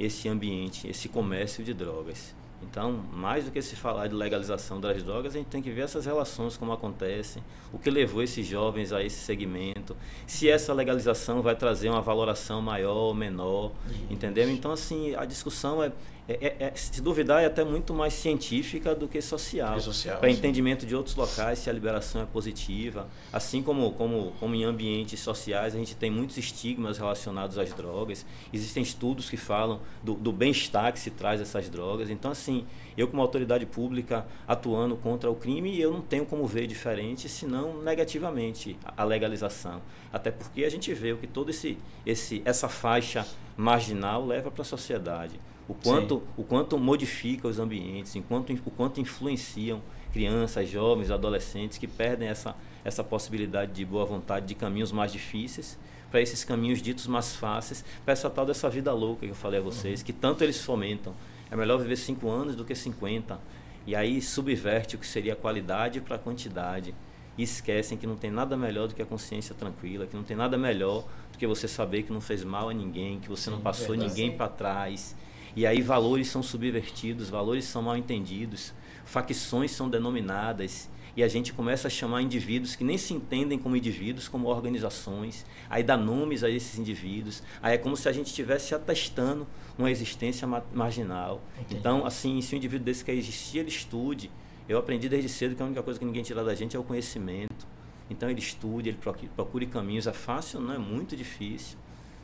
esse ambiente, esse comércio de drogas. Então, mais do que se falar de legalização das drogas, a gente tem que ver essas relações, como acontecem, o que levou esses jovens a esse segmento, se essa legalização vai trazer uma valoração maior ou menor, entendeu? Então, assim, a discussão é, é- é- é- se duvidar, é até muito mais científica do que social. Que social, Para entendimento de outros locais, se a liberação é positiva. Assim como, como, como em ambientes sociais, a gente tem muitos estigmas relacionados às drogas. Existem estudos que falam do, do bem-estar que se traz essas drogas. Então, assim, eu como autoridade pública atuando contra o crime, eu não tenho como ver diferente, senão negativamente a legalização. Até porque a gente vê o que todo esse, esse essa faixa marginal leva para a sociedade. O quanto, o quanto modifica os ambientes, enquanto, o quanto influenciam crianças, jovens, adolescentes que perdem essa, essa possibilidade de boa vontade de caminhos mais difíceis para esses caminhos ditos mais fáceis, para essa tal dessa vida louca que eu falei a vocês, que tanto eles fomentam. É melhor viver cinco anos do que 50. E aí subverte o que seria a qualidade para a quantidade. E esquecem que não tem nada melhor do que a consciência tranquila, que não tem nada melhor do que você saber que não fez mal a ninguém, que você não Sim, passou ninguém para trás. E aí valores são subvertidos, valores são mal entendidos, facções são denominadas e a gente começa a chamar indivíduos que nem se entendem como indivíduos, como organizações, aí dá nomes a esses indivíduos, aí é como se a gente estivesse atestando uma existência ma- marginal. Então, assim, se o indivíduo desse quer existir, ele estude. Eu aprendi desde cedo que a única coisa que ninguém tira da gente é o conhecimento. Então ele estude, ele procu- procure caminhos. É fácil? Não é muito difícil.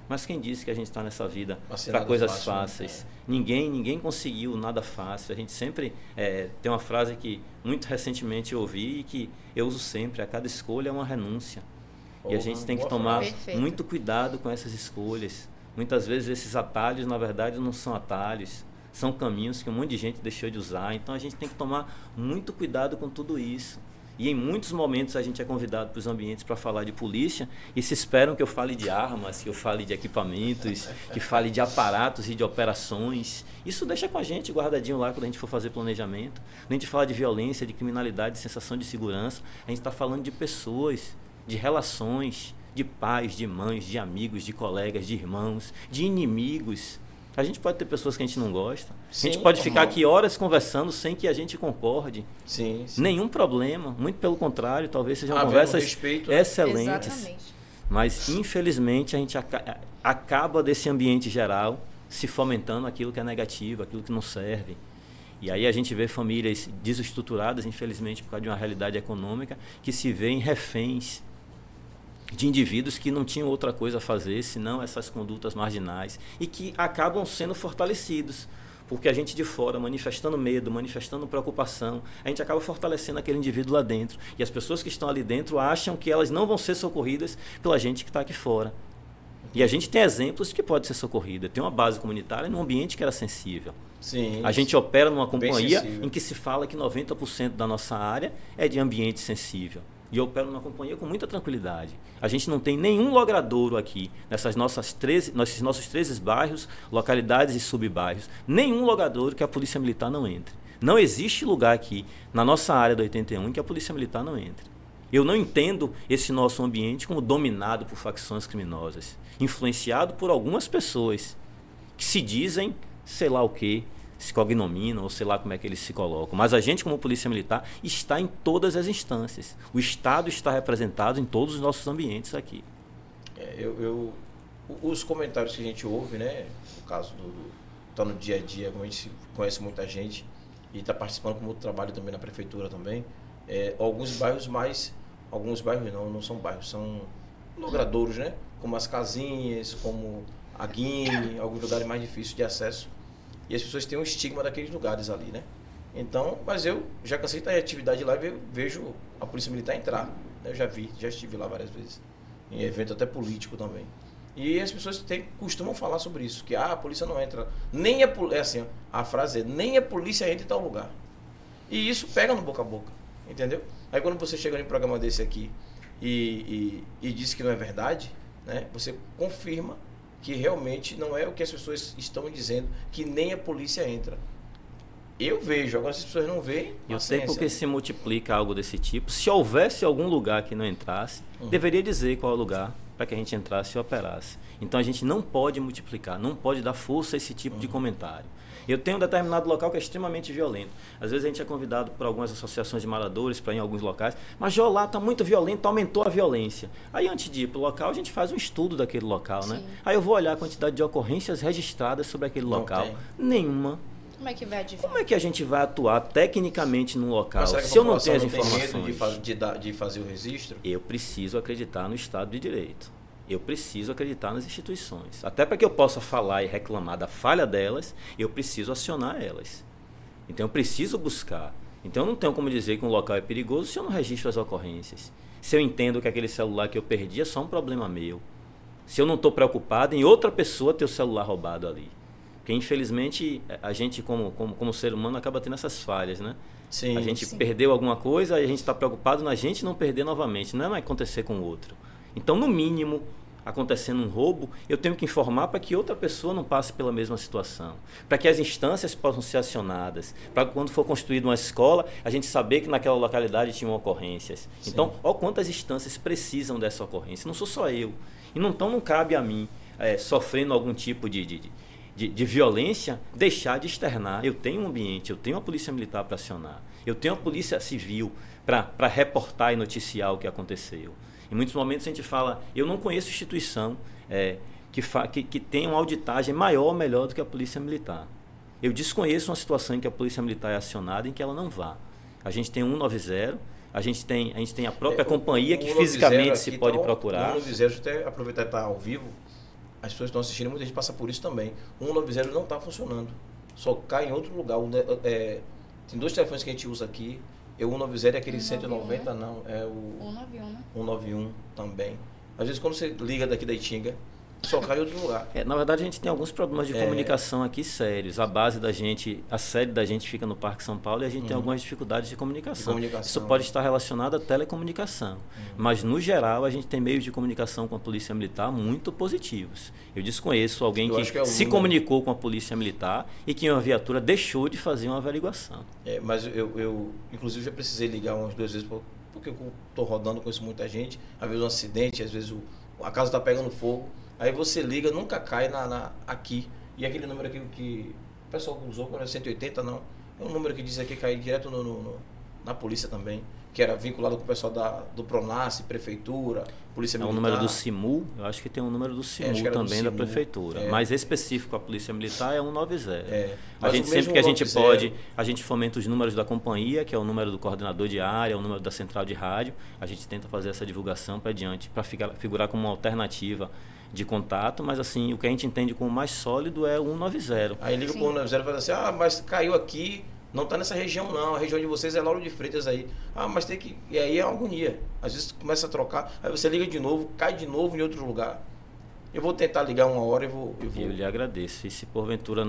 Mas quem disse que a gente está nessa vida para nada coisas fácil, né? fáceis? Ninguém, ninguém conseguiu nada fácil. A gente sempre é, tem uma frase que muito recentemente eu ouvi e que eu uso sempre: a cada escolha é uma renúncia. e a gente tem que tomar. Perfeito. muito cuidado com essas escolhas. Muitas vezes esses atalhos, na verdade, não são atalhos, são caminhos que um monte de gente deixou de usar. Então a gente tem que tomar muito cuidado com tudo isso. E em muitos momentos a gente é convidado para os ambientes para falar de polícia e se esperam que eu fale de armas, que eu fale de equipamentos, que fale de aparatos e de operações. Isso deixa com a gente guardadinho lá quando a gente for fazer planejamento. Quando a gente fala de violência, de criminalidade, de sensação de segurança, a gente está falando de pessoas, de relações, de pais, de mães, de amigos, de colegas, de irmãos, de inimigos. A gente pode ter pessoas que a gente não gosta. a gente Sim, pode ficar aqui horas conversando sem que a gente concorde. Sim, sim. Nenhum problema, muito pelo contrário, talvez sejam Havendo conversas respeito. excelentes. Exatamente. Mas infelizmente a gente aca- acaba desse ambiente geral se fomentando aquilo que é negativo, aquilo que não serve. E aí a gente vê famílias desestruturadas, infelizmente, por causa de uma realidade econômica, que se vêem reféns de indivíduos que não tinham outra coisa a fazer senão essas condutas marginais e que acabam sendo fortalecidos. Porque a gente de fora, manifestando medo, manifestando preocupação, a gente acaba fortalecendo aquele indivíduo lá dentro. E as pessoas que estão ali dentro acham que elas não vão ser socorridas pela gente que está aqui fora. E a gente tem exemplos de que pode ser socorrida. Tem uma base comunitária num ambiente que era sensível. Sim. A gente opera numa companhia em que se fala que 90% da nossa área é de ambiente sensível. E eu opero numa companhia com muita tranquilidade. A gente não tem nenhum logradouro aqui, nessas nossas 13, nesses nossos 13 bairros, localidades e subbairros. Nenhum logradouro que a Polícia Militar não entre. Não existe lugar aqui, na nossa área do 81, em que a Polícia Militar não entre. Eu não entendo esse nosso ambiente como dominado por facções criminosas, influenciado por algumas pessoas que se dizem, sei lá o que, se cognominam, ou sei lá como é que eles se colocam. Mas a gente, como Polícia Militar, está em todas as instâncias. O Estado está representado em todos os nossos ambientes aqui. É, eu, eu- os comentários que a gente ouve, né? No caso do, do tá no dia a dia, como a gente conhece muita gente e está participando como trabalho também na prefeitura também. é, alguns bairros mais, alguns bairros não, não são bairros, são logradouros, né? Como as casinhas, como a Guine, alguns lugares mais difíceis de acesso. E as pessoas têm um estigma daqueles lugares ali, né? Então, mas eu já cansei em atividade lá e vejo a Polícia Militar entrar. Né? Eu já vi, já estive lá várias vezes. Em evento até político também. E as pessoas têm, costumam falar sobre isso, que ah, a polícia não entra. Nem a é assim, a frase é, nem a polícia entra em tal lugar. E isso pega no boca a boca, entendeu? Aí quando você chega em um programa desse aqui e, e, e diz que não é verdade, né, você confirma que realmente não é o que as pessoas estão dizendo, que nem a polícia entra. Eu vejo, agora se as pessoas não veem. E o tempo que se multiplica algo desse tipo, se houvesse algum lugar que não entrasse, uhum. deveria dizer qual é o lugar para que a gente entrasse e operasse. Então a gente não pode multiplicar, não pode dar força a esse tipo uhum. de comentário. Eu tenho um determinado local que é extremamente violento. Às vezes a gente é convidado por algumas associações de moradores para ir em alguns locais, mas já lá está muito violento, aumentou a violência. Aí antes de ir para o local, a gente faz um estudo daquele local, né? Sim. né? Aí eu vou olhar a quantidade de ocorrências registradas sobre aquele não local. Tem. Nenhuma. Como é que vai adivinhar? Como é que a gente vai atuar tecnicamente no local se eu não tenho as informações? Tem medo de, de, de fazer o registro? Eu preciso acreditar no Estado de Direito. Eu preciso acreditar nas instituições. Até para que eu possa falar e reclamar da falha delas, eu preciso acionar elas. Então eu preciso buscar. Então eu não tenho como dizer que um local é perigoso se eu não registro as ocorrências. Se eu entendo que aquele celular que eu perdi é só um problema meu. Se eu não estou preocupado em outra pessoa ter o celular roubado ali. Porque, infelizmente, a gente, como, como, como ser humano, acaba tendo essas falhas, né? Sim, a gente sim. perdeu alguma coisa e a gente está preocupado na gente não perder novamente. Não é acontecer com o outro. Então, no mínimo, acontecendo um roubo, eu tenho que informar para que outra pessoa não passe pela mesma situação. Para que as instâncias possam ser acionadas. Para que quando for construída uma escola, a gente saber que naquela localidade tinham ocorrências. Sim. Então, olha quantas instâncias precisam dessa ocorrência. Não sou só eu. E não, então não cabe a mim, é, sofrendo algum tipo de, de, de, de violência, deixar de externar. Eu tenho um ambiente, eu tenho a polícia militar para acionar, eu tenho a polícia civil para reportar e noticiar o que aconteceu. Em muitos momentos a gente fala, eu não conheço instituição é, que, fa, que, que tenha uma auditagem maior ou melhor do que a polícia militar. Eu desconheço uma situação em que a polícia militar é acionada em que ela não vá. A gente tem 190, a gente tem a, gente tem a própria é, companhia que fisicamente se pode tá, procurar. O 190, até aproveitar que está ao vivo, as pessoas estão assistindo, muita gente passa por isso também. O 190 não está funcionando. Só cai em outro lugar. É, tem dois telefones que a gente usa aqui. É o 190 e aquele 191. 190 não. É o 191, né? 191 também. Às vezes quando você liga daqui da Itinga, só cai em outro lugar. É, na verdade, a gente tem alguns problemas de é. comunicação aqui sérios. A base da gente, a sede da gente fica no Parque São Paulo e a gente uhum. tem algumas dificuldades de comunicação. de comunicação. Isso pode estar relacionado à telecomunicação. Uhum. Mas, no geral, a gente tem meios de comunicação com a Polícia Militar muito positivos. Eu desconheço alguém que, que é se comunicou com a Polícia Militar e que em uma viatura deixou de fazer uma averiguação. É, mas eu, eu, inclusive, já precisei ligar umas duas vezes porque eu estou rodando, conheço muita gente. Às vezes um acidente, às vezes o, a casa está pegando fogo Aí você liga, nunca cai na, na aqui. E aquele número aqui que o pessoal usou quando é 180, não. É um número que diz aqui cair direto no, no, no, na polícia também que era vinculado com o pessoal da, do Pronace, Prefeitura, Polícia Militar. É o número do SIMU, eu acho que tem um número do SIMU é, também do da Prefeitura. É. Mas específico a Polícia Militar é 190. É. A gente sempre que a gente pode, a gente fomenta os números da companhia, que é o número do coordenador de área, o número da central de rádio. A gente tenta fazer essa divulgação para adiante, para figurar como uma alternativa de contato, mas assim, o que a gente entende como mais sólido é o 190. Aí liga para o 190 e fala assim: ah, mas caiu aqui, não está nessa região não, a região de vocês é Lauro de Freitas aí. Ah, mas tem que. E aí é uma agonia. Às vezes começa a trocar, aí você liga de novo, cai de novo em outro lugar. Eu vou tentar ligar uma hora e vou, eu vou. Eu lhe agradeço. E se porventura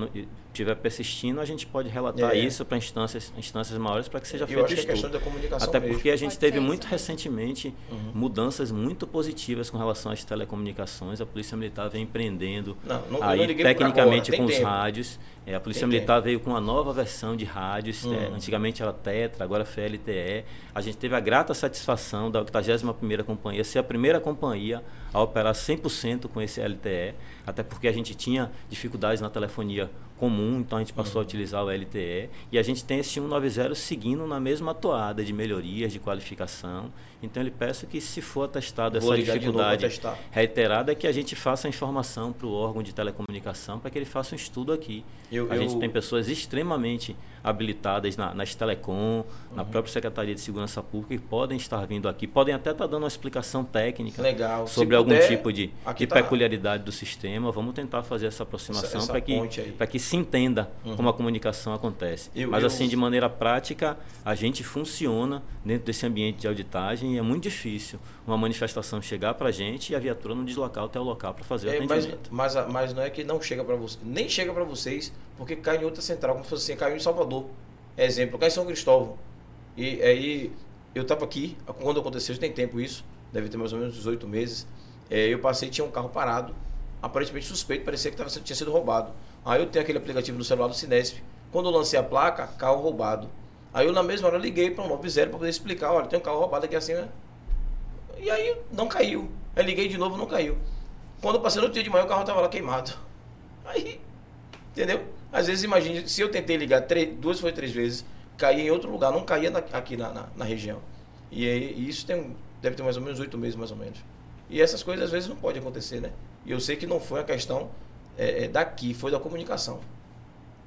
estiver persistindo, a gente pode relatar é. isso para instâncias, instâncias maiores para que seja feito acho que é questão da comunicação Até mesmo. porque a gente pode teve muito recentemente uhum. mudanças muito positivas com relação às telecomunicações. A Polícia Militar vem empreendendo não, não, aí tecnicamente com os rádios. É, a Polícia Tem Militar tempo. veio com uma nova versão de rádios. Uhum. É, antigamente era Tetra, agora foi LTE. A gente teve a grata satisfação da 81ª Companhia ser a primeira companhia a operar 100% com esse LTE, até porque a gente tinha dificuldades na telefonia comum, então a gente passou uhum. a utilizar o LTE e a gente tem esse 190 seguindo na mesma toada de melhorias, de qualificação. Então ele peço que se for atestado essa dificuldade reiterada, que a gente faça a informação para o órgão de telecomunicação para que ele faça um estudo aqui. Eu, a eu... gente tem pessoas extremamente habilitadas na, nas telecom, uhum. na própria Secretaria de Segurança Pública, que podem estar vindo aqui, podem até estar dando uma explicação técnica Legal. sobre algum tipo de, de tá... peculiaridade do sistema. Vamos tentar fazer essa aproximação para que, que se entenda uhum. como a comunicação acontece. Eu, Mas assim, de maneira prática, a gente funciona dentro desse ambiente de auditagem e é muito difícil uma manifestação chegar para a gente e a viatura não deslocar até o local para fazer o é, atendimento. Mas, mas, mas, não é que não chega para você, nem chega para vocês, porque cai em outra central, como se fosse assim, caiu em Salvador. Exemplo, cai em São Cristóvão. E aí, eu estava aqui, quando aconteceu, já tem tempo isso, deve ter mais ou menos 18 meses. É, eu passei tinha um carro parado, aparentemente suspeito, parecia que tava, tinha sido roubado. Aí eu tenho aquele aplicativo no celular do Cinesp. Quando eu lancei a placa, carro roubado. Aí eu na mesma hora liguei para o 90 para poder explicar, olha, tem um carro roubado aqui assim, né? E aí não caiu. Aí liguei de novo, não caiu. Quando eu passei no dia de manhã, o carro estava lá queimado. Aí, entendeu? Às vezes, imagine, se eu tentei ligar três, duas foi três vezes, caía em outro lugar, não caía na, aqui na, na, na, região. E, aí, isso tem, deve ter mais ou menos oito meses, mais ou menos. E essas coisas às vezes não pode acontecer, né? E eu sei que não foi a questão é, é, daqui, foi da comunicação.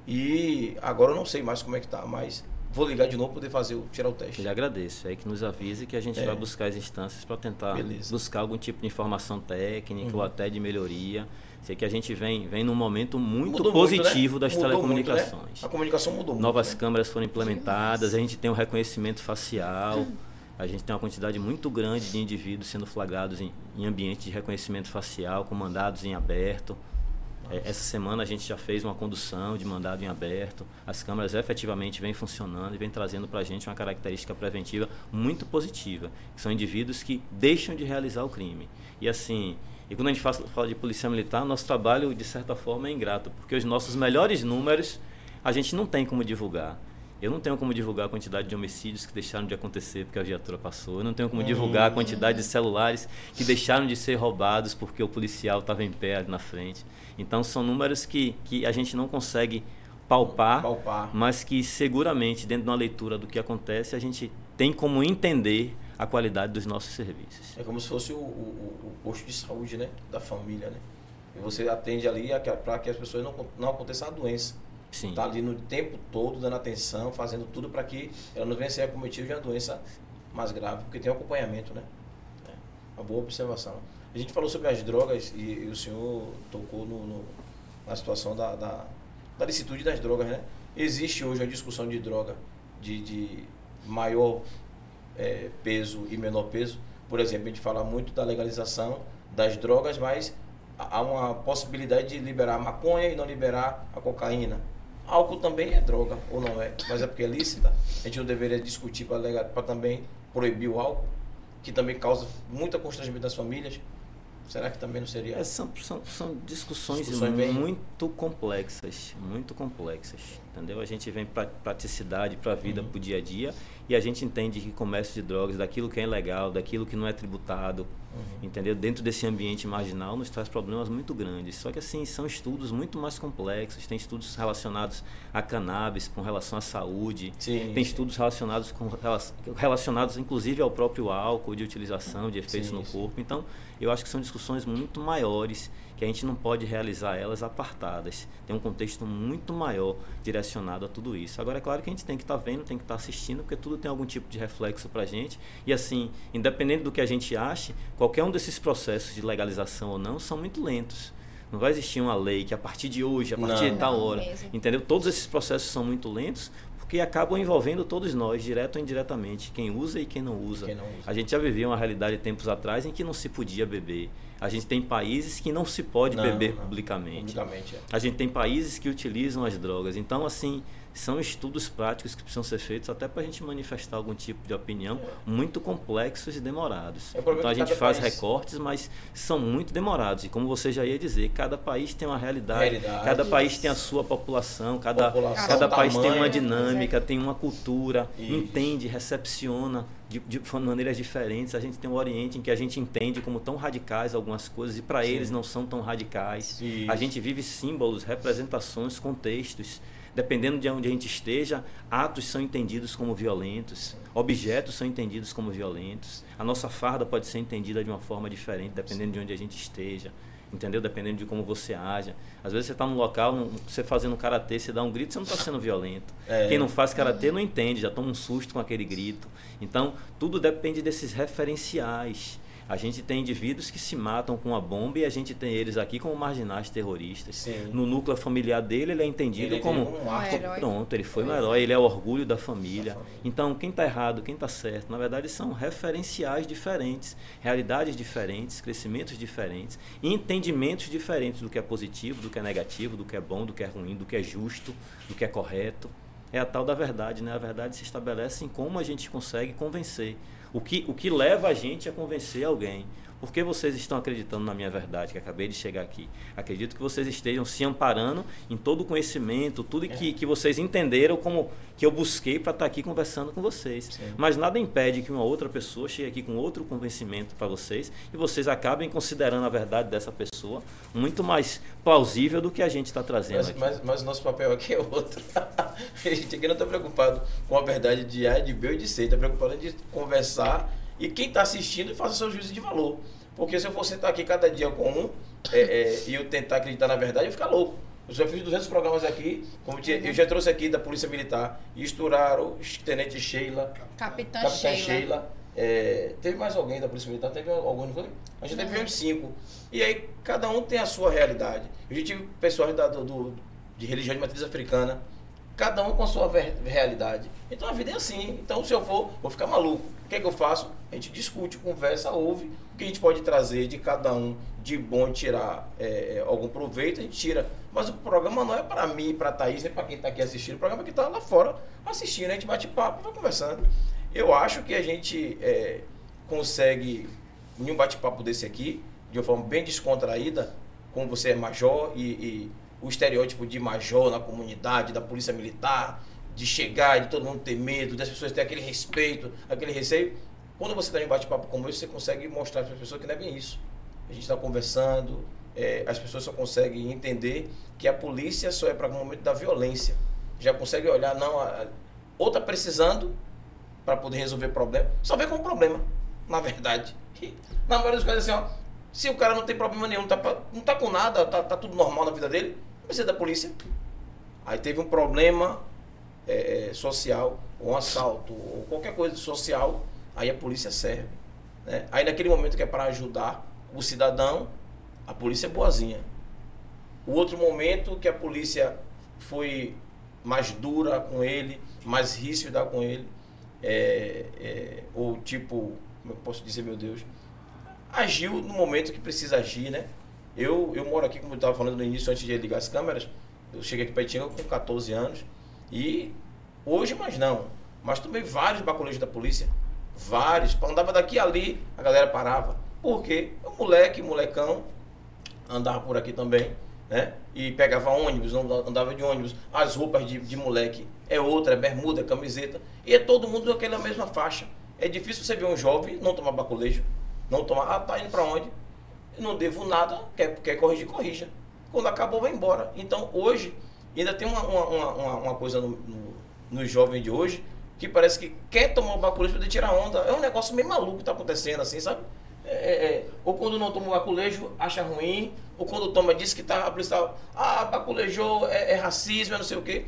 E agora eu não sei mais como é que tá, mas vou ligar de novo para poder fazer o, tirar o teste. Ele agradece, é que nos avise que a gente é. vai buscar as instâncias para tentar Beleza. buscar algum tipo de informação técnica uhum. ou até de melhoria. Sei que a gente vem, vem num momento muito mudou positivo muito, né? das mudou telecomunicações. Muito, né? A comunicação mudou Novas muito, câmeras né? foram implementadas, a gente tem o um reconhecimento facial. A gente tem uma quantidade muito grande de indivíduos sendo flagrados em, em ambiente de reconhecimento facial, com mandados em aberto. É, essa semana a gente já fez uma condução de mandado em aberto. As câmeras efetivamente vêm funcionando e vêm trazendo para a gente uma característica preventiva muito positiva, que são indivíduos que deixam de realizar o crime. E assim, e quando a gente fala de polícia militar, nosso trabalho de certa forma é ingrato, porque os nossos melhores números a gente não tem como divulgar. Eu não tenho como divulgar a quantidade de homicídios que deixaram de acontecer porque a viatura passou. Eu não tenho como divulgar a quantidade de celulares que deixaram de ser roubados porque o policial estava em pé ali na frente. Então são números que, que a gente não consegue palpar, palpar, mas que seguramente dentro de uma leitura do que acontece a gente tem como entender a qualidade dos nossos serviços. É como se fosse o, o, o posto de saúde né, da família. Né? E você atende ali para que as pessoas não, não aconteça a doença. Sim. Tá ali no tempo todo dando atenção, fazendo tudo para que ela não venha ser acometida de uma doença mais grave, porque tem um acompanhamento, né? É uma boa observação. A gente falou sobre as drogas e, e o senhor tocou no, no, na situação da, da, da licitude das drogas, né? Existe hoje uma discussão de droga de, de maior é, peso e menor peso. Por exemplo, a gente fala muito da legalização das drogas, mas há uma possibilidade de liberar a maconha e não liberar a cocaína. Álcool também é droga, ou não é? Mas é porque é lícita. A gente não deveria discutir para também proibir o álcool, que também causa muita constrangimento das famílias. Será que também não seria? É, são, são, são discussões, discussões muito bem... complexas, muito complexas, entendeu? A gente vem para praticidade, para a vida, uhum. para o dia a dia, e a gente entende que comércio de drogas, daquilo que é ilegal, daquilo que não é tributado, uhum. entendeu? Dentro desse ambiente marginal, nos traz problemas muito grandes. Só que assim são estudos muito mais complexos. Tem estudos relacionados a cannabis, com relação à saúde. Sim, tem sim. estudos relacionados com relacionados, inclusive, ao próprio álcool, de utilização, de efeitos sim, no corpo. Então eu acho que são discussões muito maiores que a gente não pode realizar elas apartadas. Tem um contexto muito maior direcionado a tudo isso. Agora, é claro que a gente tem que estar tá vendo, tem que estar tá assistindo, porque tudo tem algum tipo de reflexo para a gente. E assim, independente do que a gente ache, qualquer um desses processos de legalização ou não são muito lentos. Não vai existir uma lei que a partir de hoje, a partir não, de tal hora, entendeu? Todos esses processos são muito lentos porque acabam envolvendo todos nós, direto ou indiretamente, quem usa e quem não usa. Quem não usa. A gente já vivia uma realidade tempos atrás em que não se podia beber. A gente tem países que não se pode não, beber não. publicamente. publicamente é. A gente tem países que utilizam as drogas. Então, assim, são estudos práticos que precisam ser feitos até para a gente manifestar algum tipo de opinião muito complexos e demorados. É então a gente faz país... recortes, mas são muito demorados. E como você já ia dizer, cada país tem uma realidade, realidade. cada país tem a sua população, cada, população, cada país tamanho, tem uma dinâmica, tem uma cultura, Isso. entende, recepciona de, de, maneiras diferentes. A gente tem o Oriente em que a gente entende como tão radicais algumas coisas e para eles não são tão radicais. Isso. A gente vive símbolos, representações, contextos dependendo de onde a gente esteja, atos são entendidos como violentos, objetos são entendidos como violentos. A nossa farda pode ser entendida de uma forma diferente, dependendo de onde a gente esteja, entendeu? Dependendo de como você age. Às vezes você está num local, você fazendo karatê, você dá um grito, você não está sendo violento. É. Quem não faz karatê não entende, já toma um susto com aquele grito. Então, tudo depende desses referenciais. A gente tem indivíduos que se matam com a bomba e a gente tem eles aqui como marginais terroristas. Sim. No núcleo familiar dele, ele é entendido ele como um, um herói. Pronto, ele foi um herói, ele é o orgulho da família. Da família. Então, quem está errado, quem está certo, na verdade são referenciais diferentes, realidades diferentes, crescimentos diferentes, entendimentos diferentes do que é positivo, do que é negativo, do que é bom, do que é ruim, do que é justo, do que é correto. É a tal da verdade, né? A verdade se estabelece em como a gente consegue convencer o que, o que leva a gente a convencer alguém. Por que vocês estão acreditando na minha verdade, que acabei de chegar aqui? Acredito que vocês estejam se amparando em todo o conhecimento, tudo é. que, que vocês entenderam como que eu busquei para estar tá aqui conversando com vocês. Sim. Mas nada impede que uma outra pessoa chegue aqui com outro convencimento para vocês e vocês acabem considerando a verdade dessa pessoa muito mais plausível do que a gente está trazendo mas, aqui. Mas, mas nosso papel aqui é outro. a gente aqui não está preocupado com a verdade de A, de B ou de C, está preocupado de conversar e quem está assistindo faça seu juízo de valor. Porque se eu for sentar aqui cada dia com um é, é, e eu tentar acreditar na verdade, eu ficar louco. Eu já fiz 200 programas aqui, como tinha, eu já trouxe aqui da Polícia Militar, Esturaro, Tenente Sheila, Capitã, Capitã Sheila. Sheila é, teve mais alguém da Polícia Militar? Teve algum, não foi? A gente teve uns cinco. E aí, cada um tem a sua realidade. Eu já tive pessoas da, do, do, de religião de matriz africana, cada um com a sua realidade. Então a vida é assim. Então se eu for, vou ficar maluco. O que é que eu faço? A gente discute, conversa, ouve o que a gente pode trazer de cada um de bom tirar é, algum proveito, a gente tira. Mas o programa não é para mim, para a Thaís, nem para quem está aqui assistindo. O programa é que está lá fora assistindo, a gente bate papo, vai conversando. Eu acho que a gente é, consegue, em um bate-papo desse aqui, de uma forma bem descontraída, como você é major e, e o estereótipo de major na comunidade, da polícia militar, de chegar, de todo mundo ter medo, das pessoas ter aquele respeito, aquele receio. Quando você está em bate-papo como esse, você consegue mostrar para as pessoas que não é bem isso. A gente está conversando, é, as pessoas só conseguem entender que a polícia só é para um momento da violência. Já consegue olhar, não, a, ou está precisando para poder resolver problema, só vê como problema, na verdade. E, na maioria dos casos, assim, ó, se o cara não tem problema nenhum, tá, não tá com nada, tá, tá tudo normal na vida dele, precisa da polícia. Aí teve um problema é, é, social, um assalto, ou qualquer coisa social, aí a polícia serve. Né? Aí naquele momento que é para ajudar o cidadão, a polícia é boazinha. O outro momento que a polícia foi mais dura com ele, mais ríspida com ele, é, é, ou tipo, como eu posso dizer, meu Deus, agiu no momento que precisa agir, né? Eu, eu moro aqui, como eu estava falando no início, antes de ligar as câmeras, eu cheguei aqui para Itinga com 14 anos e hoje mais não. Mas tomei vários baculejos da polícia, vários. Andava daqui ali, a galera parava. Por quê? O moleque, molecão, andava por aqui também, né? E pegava ônibus, andava de ônibus. As roupas de, de moleque é outra, é bermuda, é camiseta. E é todo mundo daquela mesma faixa. É difícil você ver um jovem não tomar baculejo, não tomar, ah, tá indo para onde? Não devo nada, quer, quer corrigir, corrija. Quando acabou, vai embora. Então, hoje, ainda tem uma, uma, uma, uma coisa no, no, no, jovem de hoje que parece que quer tomar o baculejo para poder tirar onda. É um negócio meio maluco que está acontecendo, assim, sabe? É, é, é, ou quando não toma o baculejo, acha ruim, ou quando toma, diz que tá, a polícia ah, baculejou, é, é racismo, é não sei o quê.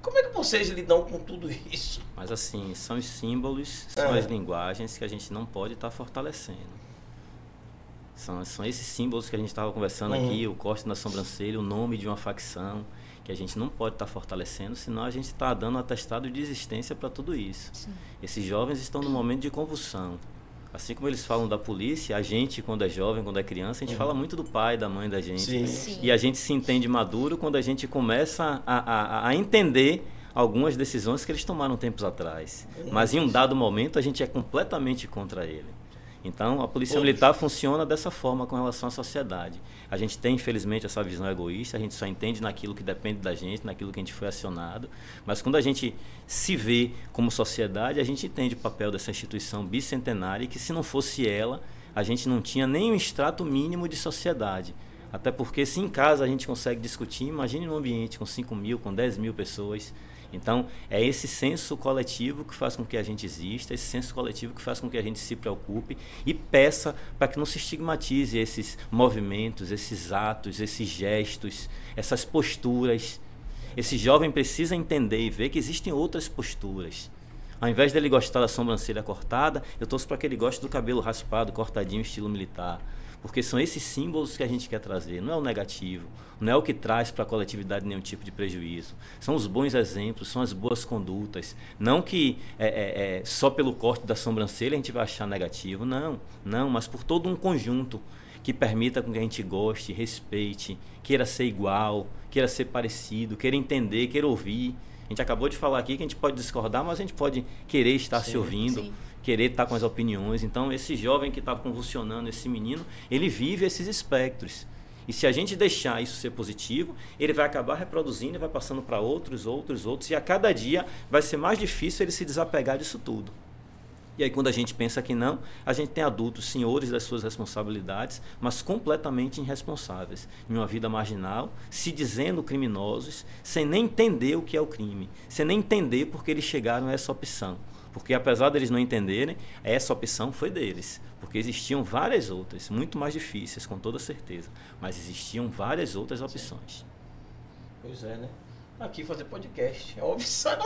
Como é que vocês lidam com tudo isso? Mas assim, são os símbolos, são é. as linguagens que a gente não pode estar tá fortalecendo. São, são esses símbolos que a gente estava conversando uhum. aqui, o corte na sobrancelha, o nome de uma facção, que a gente não pode estar tá fortalecendo, senão a gente está dando um atestado de existência para tudo isso. Sim. Esses jovens estão num momento de convulsão. Assim como eles falam da polícia, a gente, quando é jovem, quando é criança, a gente uhum. fala muito do pai, da mãe da gente. Sim. Sim. E a gente se entende maduro quando a gente começa a, a, a entender algumas decisões que eles tomaram tempos atrás. Mas em um dado momento a gente é completamente contra ele. Então, a polícia militar funciona dessa forma com relação à sociedade. A gente tem, infelizmente, essa visão egoísta, a gente só entende naquilo que depende da gente, naquilo que a gente foi acionado. Mas quando a gente se vê como sociedade, a gente entende o papel dessa instituição bicentenária que se não fosse ela, a gente não tinha nem um extrato mínimo de sociedade. Até porque se em casa a gente consegue discutir, imagine num ambiente com 5 mil, com 10 mil pessoas. Então, é esse senso coletivo que faz com que a gente exista, esse senso coletivo que faz com que a gente se preocupe e peça para que não se estigmatize esses movimentos, esses atos, esses gestos, essas posturas. Esse jovem precisa entender e ver que existem outras posturas. Ao invés dele gostar da sobrancelha cortada, eu torço para que ele goste do cabelo raspado, cortadinho, estilo militar. Porque são esses símbolos que a gente quer trazer, não é o negativo, não é o que traz para a coletividade nenhum tipo de prejuízo. São os bons exemplos, são as boas condutas. Não que é, é, é, só pelo corte da sobrancelha a gente vai achar negativo, não, não, mas por todo um conjunto que permita com que a gente goste, respeite, queira ser igual, queira ser parecido, queira entender, queira ouvir. A gente acabou de falar aqui que a gente pode discordar, mas a gente pode querer estar Sim, se ouvindo, sim. Querer estar com as opiniões. Então, esse jovem que estava convulsionando, esse menino, ele vive esses espectros. E se a gente deixar isso ser positivo, ele vai acabar reproduzindo e vai passando para outros, outros, outros. E a cada dia vai ser mais difícil ele se desapegar disso tudo. E aí, quando a gente pensa que não, a gente tem adultos senhores das suas responsabilidades, mas completamente irresponsáveis, em uma vida marginal, se dizendo criminosos, sem nem entender o que é o crime, sem nem entender porque eles chegaram a essa opção. Porque apesar deles não entenderem, essa opção foi deles. Porque existiam várias outras, muito mais difíceis, com toda certeza. Mas existiam várias outras opções. Pois é, né? Aqui fazer podcast. É uma opção.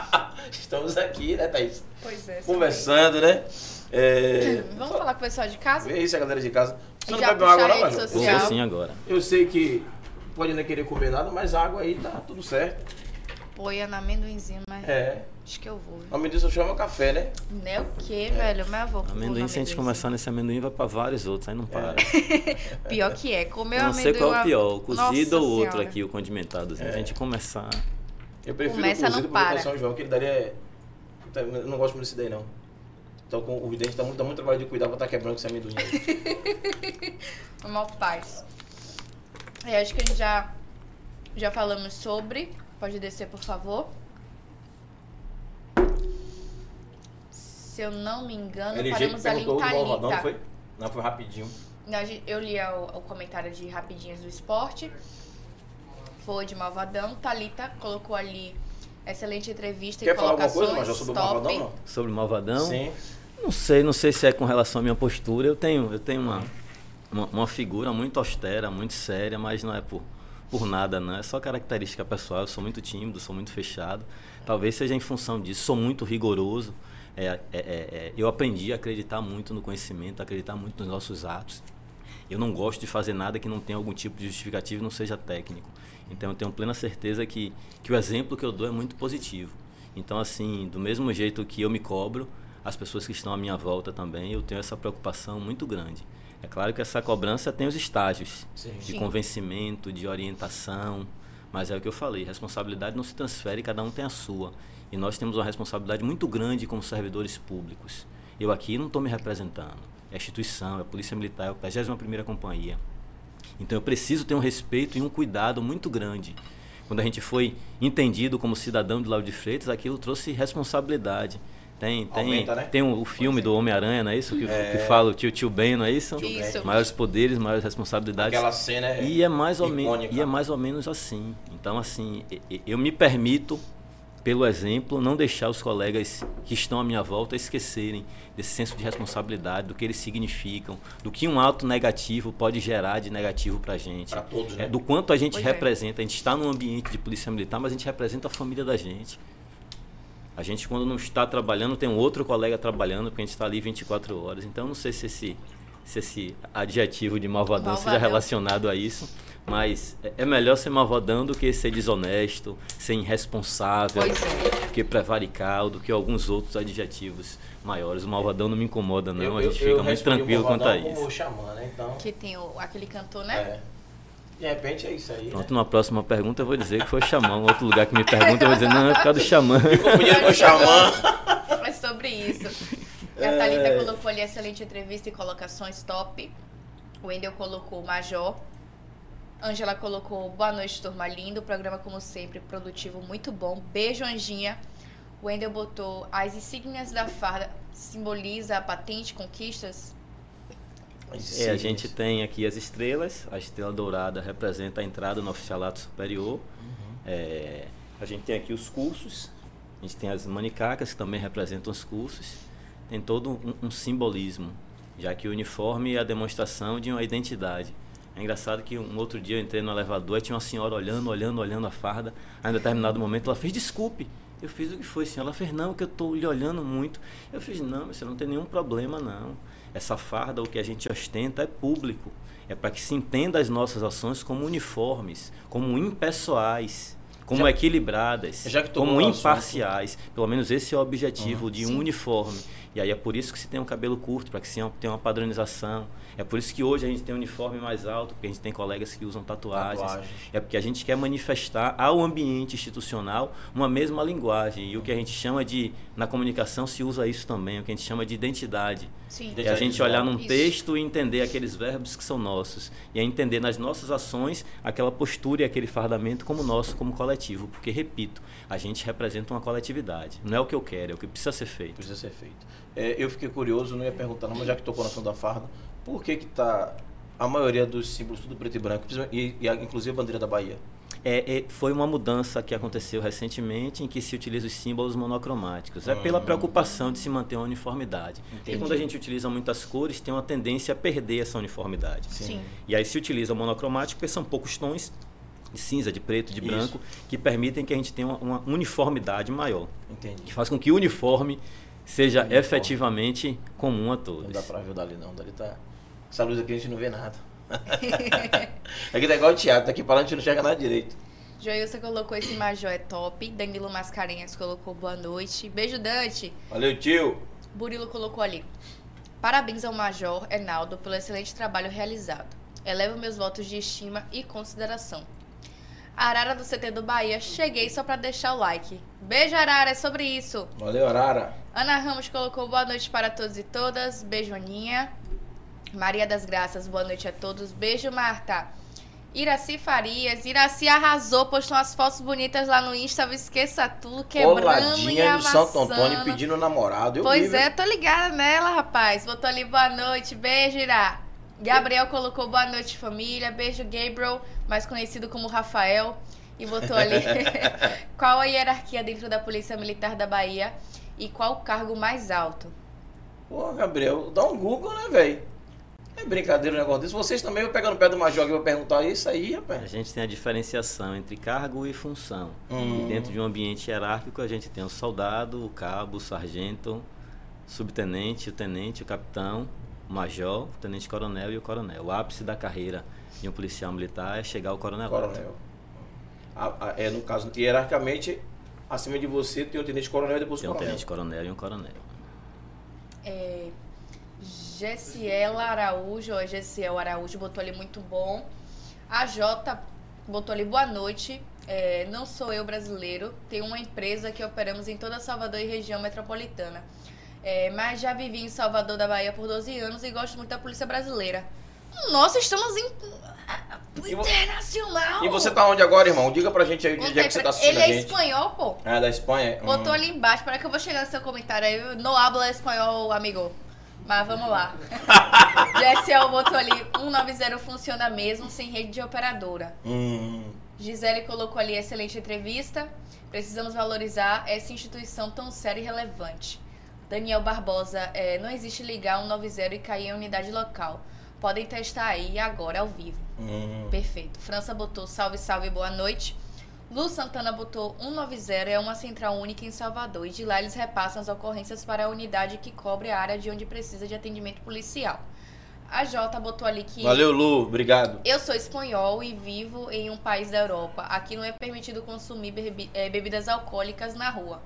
Estamos aqui, né, Thaís? Pois é. Conversando, né? É... Vamos falar com o pessoal de casa? Vê isso, a galera de casa. Você não Já bebe uma água, não, Major? Vou sim agora. Eu sei que pode não querer comer nada, mas água aí tá tudo certo. Poia na amendoinzinho, mas É. acho que eu vou. O nome disso chama café, né? Né o quê, velho? Meu avô. Amendoim, se a gente começar nesse amendoim, vai para vários outros, aí não para. Pior que é. Comer Eu o não sei amendoim. qual é o pior, o cozido Nossa ou o outro Senhora. aqui, o condimentado. Se a gente começar. Eu prefiro Começa, o não cozido para. tá São João, que ele daria. Eu não gosto muito desse daí, não. Então com os dentes dá muito, dá muito trabalho de cuidar pra estar quebrando esse amendoim aí. Uma paz. É, acho que a gente já, já falamos sobre. Pode descer, por favor. Se eu não me engano, LG paramos ali em Thalita. foi? Não, foi rapidinho. Eu li o, o comentário de Rapidinhas do Esporte. Foi de Malvadão. Thalita colocou ali excelente entrevista Quer e falar alguma colocações. coisa, Major, sobre o top. Malvadão, não? Sobre o Malvadão? Sim. Não sei, não sei se é com relação à minha postura. Eu tenho, eu tenho uma, uma, uma figura muito austera, muito séria, mas não é por, por nada, não. É só característica pessoal. Eu sou muito tímido, sou muito fechado. Talvez seja em função disso. Sou muito rigoroso. É, é, é, é, eu aprendi a acreditar muito no conhecimento, a acreditar muito nos nossos atos. Eu não gosto de fazer nada que não tenha algum tipo de justificativo e não seja técnico. Então eu tenho plena certeza que, que o exemplo que eu dou é muito positivo. Então, assim, do mesmo jeito que eu me cobro, as pessoas que estão à minha volta também, eu tenho essa preocupação muito grande. É claro que essa cobrança tem os estágios Sim. de Sim. convencimento, de orientação, mas é o que eu falei, responsabilidade não se transfere, cada um tem a sua. E nós temos uma responsabilidade muito grande como servidores públicos. Eu aqui não estou me representando. É a instituição, é a Polícia Militar, é a 21ª Companhia. Então eu preciso ter um respeito e um cuidado muito grande. Quando a gente foi entendido como cidadão de Lauro de Freitas, aquilo trouxe responsabilidade. Tem, tem, Aumenta, né? tem o, o filme do Homem-Aranha, não é isso? Que, É. que fala o tio tio Ben, não é isso? Isso. Maiores poderes, maiores responsabilidades. Aquela cena é. E é mais ou menos icônica. e é mais ou menos assim. Então assim, eu me permito pelo exemplo não deixar os colegas que estão à minha volta esquecerem desse senso de responsabilidade, do que eles significam, do que um ato negativo pode gerar de negativo pra gente. Pra todos, né? É, do quanto a gente Pois é. representa, a gente está num ambiente de polícia militar, mas a gente representa a família da gente. A gente, quando não está trabalhando, tem um outro colega trabalhando, porque a gente está ali 24 horas. Então, eu não sei se esse, se esse adjetivo de malvadão, seja relacionado a isso, mas é- é melhor ser malvadão do que ser desonesto, ser irresponsável, é. do que prevaricar, do que alguns outros adjetivos maiores. O malvadão não me incomoda, não. Eu- a gente eu fica muito tranquilo quanto a Malvadão isso. como xamã, né? Então. Que tem o, aquele cantor, né? É. De repente é isso aí. Pronto, né? numa próxima pergunta eu vou dizer que foi o Xamã. Um outro lugar que me pergunta, eu vou dizer, não, é por causa do Xamã. Com o Xamã. É sobre isso. A Thalita colocou ali excelente entrevista e colocações top. O Wendel colocou Major. Ângela colocou boa noite, turma linda. O programa, como sempre, produtivo, muito bom. Beijo, Anjinha. O Wendel botou as insígnias da farda simboliza a patente, conquistas. É, a gente tem aqui as estrelas. A estrela dourada representa a entrada no oficialato superior. É, a gente tem aqui os cursos. A gente tem as manicacas, que também representam os cursos. Tem todo um, um simbolismo, já que o uniforme é a demonstração de uma identidade. É engraçado que um outro dia eu entrei no elevador e tinha uma senhora olhando, olhando, olhando a farda. Aí, em determinado momento, ela fez desculpe. Eu fiz o que foi, senhora? Ela fez, não, que eu estou lhe olhando muito. Eu fiz, não, você não tem nenhum problema, não. Essa farda, o que a gente ostenta é público. É para que se entenda as nossas ações como uniformes, como impessoais, como Já- equilibradas, Já como no assunto. imparciais. Pelo menos esse é o objetivo de um Sim. uniforme. E aí é por isso que se tem um cabelo curto, para que se tenha uma padronização. É por isso que hoje a gente tem um uniforme mais alto, porque a gente tem colegas que usam tatuagens. Tatuagens. É porque a gente quer manifestar ao ambiente institucional uma mesma linguagem. E o que a gente chama de, na comunicação se usa isso também, o que a gente chama de identidade. Sim. É a gente olhar num Isso. texto e entender aqueles verbos que são nossos. E é entender nas nossas ações aquela postura e aquele fardamento como nosso, como coletivo. Porque, repito, a gente representa uma coletividade. Não é o que eu quero, é o que precisa ser feito. Precisa ser feito. É, eu fiquei curioso, não ia perguntar não, mas já que tocou na ação da farda, por que que tá a maioria dos símbolos tudo preto e branco, e, e a- inclusive a bandeira da Bahia? É, é, foi uma mudança que aconteceu recentemente em que se utiliza os símbolos monocromáticos. É pela preocupação de se manter uma uniformidade. E Entendi. quando a gente utiliza muitas cores, tem uma tendência a perder essa uniformidade. Sim. E aí se utiliza o monocromático, porque são poucos tons de cinza, de preto, de Isso. branco, que permitem que a gente tenha uma, uma uniformidade maior. Entendi. Que faz com que o uniforme seja Uniforme. efetivamente comum a Não todos. dá pra ver o dali não, dali tá... Essa luz aqui a gente não vê nada. aqui tá igual o teatro, tá aqui pra lá a gente não enxerga nada direito. Joilson colocou esse Major é top. Danilo Mascarenhas colocou boa noite. Beijo, Dante. Valeu, tio! Burilo colocou ali. Parabéns ao Major Enaldo pelo excelente trabalho realizado. Elevo meus votos de estima e consideração. Arara do CT do Bahia, cheguei só pra deixar o like. Beijo, Arara, é sobre isso. Valeu, Arara! Ana Ramos colocou boa noite para todos e todas. Beijo, Aninha. Maria das Graças, boa noite a todos. Beijo, Marta. Iraci Farias. Iraci arrasou, postou umas fotos bonitas lá no Insta. Esqueça tudo, quebrando e de Santo Antônio amassando. pedindo namorado. Eu Pois vi, é, tô ligada nela, rapaz. Botou ali boa noite, beijo, Irá. Gabriel colocou boa noite, família. Beijo, Gabriel, mais conhecido como Rafael. E botou ali qual a hierarquia dentro da Polícia Militar da Bahia e qual o cargo mais alto. Pô, Gabriel, dá um Google, né, velho? É brincadeira um negócio desse. Vocês também vão pegar no pé do Major que vai perguntar isso aí, A rapaz. gente tem a diferenciação entre cargo e função. Hum. E dentro de um ambiente hierárquico, a gente tem o soldado, o cabo, o sargento, o subtenente, o tenente, o capitão, o major, o tenente-coronel e o coronel. O ápice da carreira de um policial militar é chegar ao coronel. Coronel. A- a- é, no caso, hierarquicamente, acima de você tem o tenente coronel e depois o Tem um coronel. tenente-coronel e um coronel. É, Gessiela Araújo, ó, Gessiel Araújo botou ali muito bom. A Jota botou ali boa noite. É, não sou eu brasileiro, tenho uma empresa que operamos em toda Salvador e região metropolitana. É, mas já vivi em Salvador da Bahia por 12 anos e gosto muito da polícia brasileira. Nossa, estamos em vo- internacional. E você tá onde agora, irmão? Diga pra gente aí onde é que você tá assistindo Ele é espanhol, pô. Ah, da Espanha? Botou Hum. ali embaixo, para que eu vou chegar no seu comentário aí. No habla espanhol, amigo. Mas vamos lá. GSL botou ali, 190 funciona mesmo, sem rede de operadora. Hum. Gisele colocou ali, excelente entrevista. Precisamos valorizar essa instituição tão séria e relevante. Daniel Barbosa, é, não existe ligar 190 e cair em unidade local. Podem testar aí agora, ao vivo. Hum. Perfeito. França botou salve, salve, boa noite. Lu Santana botou 190, é uma central única em Salvador. E de lá eles repassam as ocorrências para a unidade que cobre a área de onde precisa de atendimento policial. A Jota botou ali que. Valeu, Lu. Obrigado. Eu sou espanhol e vivo em um país da Europa. Aqui não é permitido consumir bebi- eh, bebidas alcoólicas na rua.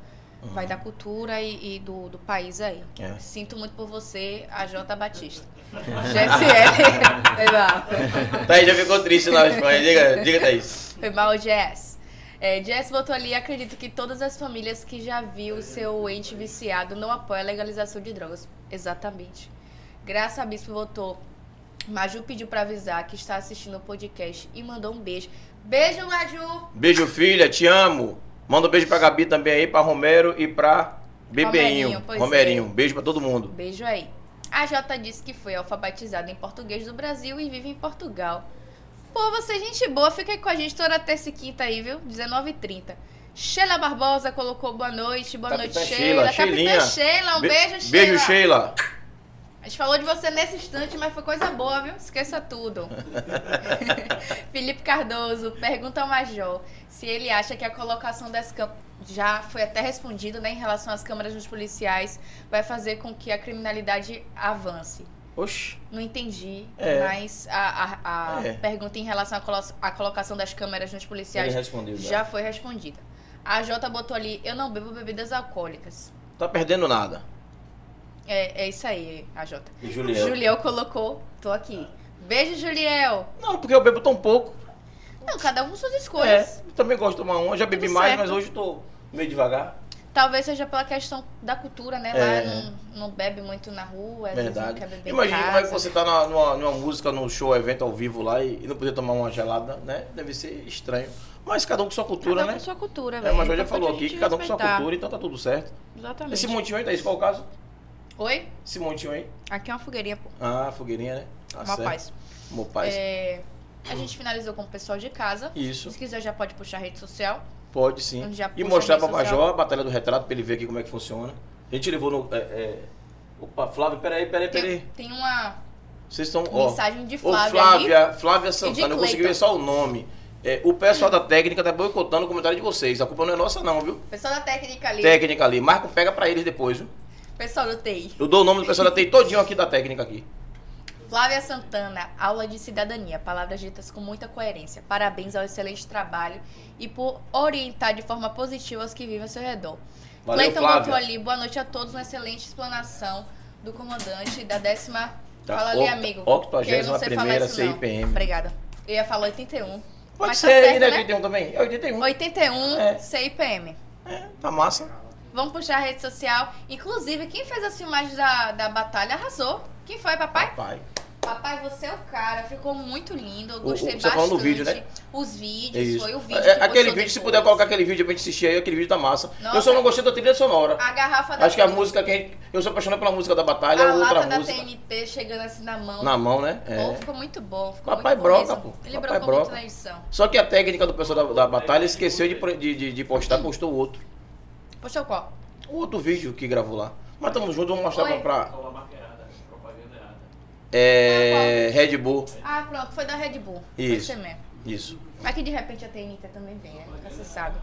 vai da cultura e, e do, do país aí. É. Sinto muito por você, a J Batista. GSL. Mal. Thaís já ficou triste na Espanha. Diga, diga Thaís. Foi mal, Jess. É, Jess botou ali, acredito que todas as famílias que já viu seu ente viciado não apoiam a legalização de drogas. Exatamente. Graça Bispo botou, Maju pediu pra avisar que está assistindo o podcast e mandou um beijo. Beijo, Maju! Beijo, filha. Te amo. Manda um beijo pra Gabi também aí, pra Romero e pra Bebeinho. Romerinho, Romerinho. é. Beijo pra todo mundo. Beijo aí. A Jota disse que foi alfabetizada em português do Brasil e vive em Portugal. Pô, você é gente boa, fica aí com a gente toda terça e quinta aí, viu? 19h30. Sheila Barbosa colocou boa noite, boa Capitã noite, Sheila, Sheila. Capitã Sheila, um Be- beijo, Sheila. Beijo, Sheila. A gente falou de você nesse instante, mas foi coisa boa, viu? Esqueça tudo. Felipe Cardoso pergunta ao Major se ele acha que a colocação das câmeras. Já foi até respondido, né, em relação às câmeras dos policiais, vai fazer com que a criminalidade avance. Oxi. Não entendi, É. mas a, a- a É. pergunta em relação à colo- colocação das câmeras nos policiais Ele respondeu já. foi respondida. A Jota botou ali: Eu não bebo bebidas alcoólicas. Tá perdendo nada. É, é isso aí, a Jota. E Juliel? Juliel colocou, tô aqui. Beijo, Juliel. Não, porque eu bebo tão pouco. Não, cada um com suas É, escolhas. eu também gosto de tomar uma. Já bebi Tudo mais, certo. mas hoje tô meio devagar. Talvez seja pela questão da cultura, né? É. Lá não, não bebe muito na rua, vezes não Verdade. quer beber Imagina como é que você tá na- numa, numa música, num show, evento ao vivo lá e, e não poder tomar uma gelada, né? Deve ser estranho. Mas cada um com sua cultura, Cada um né? com sua cultura, É, velho. mas já Importante falou aqui que cada um com sua cultura, então tá tudo certo. Exatamente. Esse montinho aí, Thaís, qual o caso? Oi? Esse montinho aí? Aqui é uma fogueirinha, pô. Ah, fogueirinha, né? Tá certo. paz. Uma paz. É, a gente finalizou com o pessoal de casa. Isso, Se quiser, já pode puxar a rede social. Pode sim. E mostrar a pra rede social. Major a Batalha do Retrato pra ele ver aqui como é que funciona. A gente levou no. É, é... Opa, Flávio, peraí, peraí, peraí. Tem, tem uma Vocês estão. Mensagem de Ô, Flávia, Flávia, Flávia Santana, eu consegui ver só o nome. É, o pessoal da técnica tá boicotando o comentário de vocês. A culpa não é nossa, não, viu? ali. Pessoal da técnica ali. Técnica ali. Marco pega pra eles depois, viu? Pessoal do TI. Eu dou o nome do pessoal da TI todinho aqui da técnica aqui. Flávia Santana, aula de cidadania, palavras ditas com muita coerência. Parabéns ao excelente trabalho e por orientar de forma positiva os que vivem ao seu redor. Valeu, Cleiton ali, boa noite a todos, uma excelente explanação do comandante da décima. Da Fala ali, amigo. octogésima que eu não sei falar primeira isso. CIPM. Obrigada. Eu ia falar 81. Pode Mas ser, tá certo, é né? 81 também. É 81. 81 É. CIPM. É, tá massa. Vamos puxar a rede social. Inclusive, quem fez as filmagens da, da batalha arrasou. Quem foi, papai? Pai. Papai, você é o cara. Ficou muito lindo. Eu gostei o- você tá bastante. falando do vídeo, né? Os É vídeos, isso. foi o vídeo. É, que aquele vídeo, se depois. puder colocar aquele vídeo pra gente assistir aí, aquele vídeo tá massa. eu Nossa. só não gostei da trilha sonora. A garrafa da Acho que a música que a gente, Eu sou apaixonado pela música da batalha, A outra lata da música. TNT chegando assim na mão. Na mão, né? Pô, É. ficou muito bom. Ficou Papai muito broca, pô. Ele Papai brocou muito broca. na edição. Só que a técnica do pessoal da, da batalha esqueceu de, de, de, de postar, postou o outro. Postou qual? O outro vídeo que gravou lá. Mas tamo junto, vamos mostrar Oi. pra. pra Falou a marca errada, propaganda errada. É, Red Bull. Ah, pronto. Foi da Red Bull. Isso. Foi mesmo. Isso. Mas que de repente a TNT também vem, né? Nunca se sabe.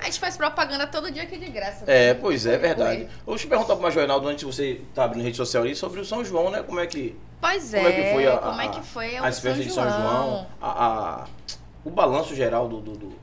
A gente faz propaganda todo dia aqui de graça. É, né? pois é, Pode verdade. eu perguntar pro Major Reinaldo, antes de você tá abrindo rede social ali, sobre o São João, né? Como é que, Pois é. como é que foi a, como é a- que foi o as festas de São João? A, a- o balanço geral do, do- do-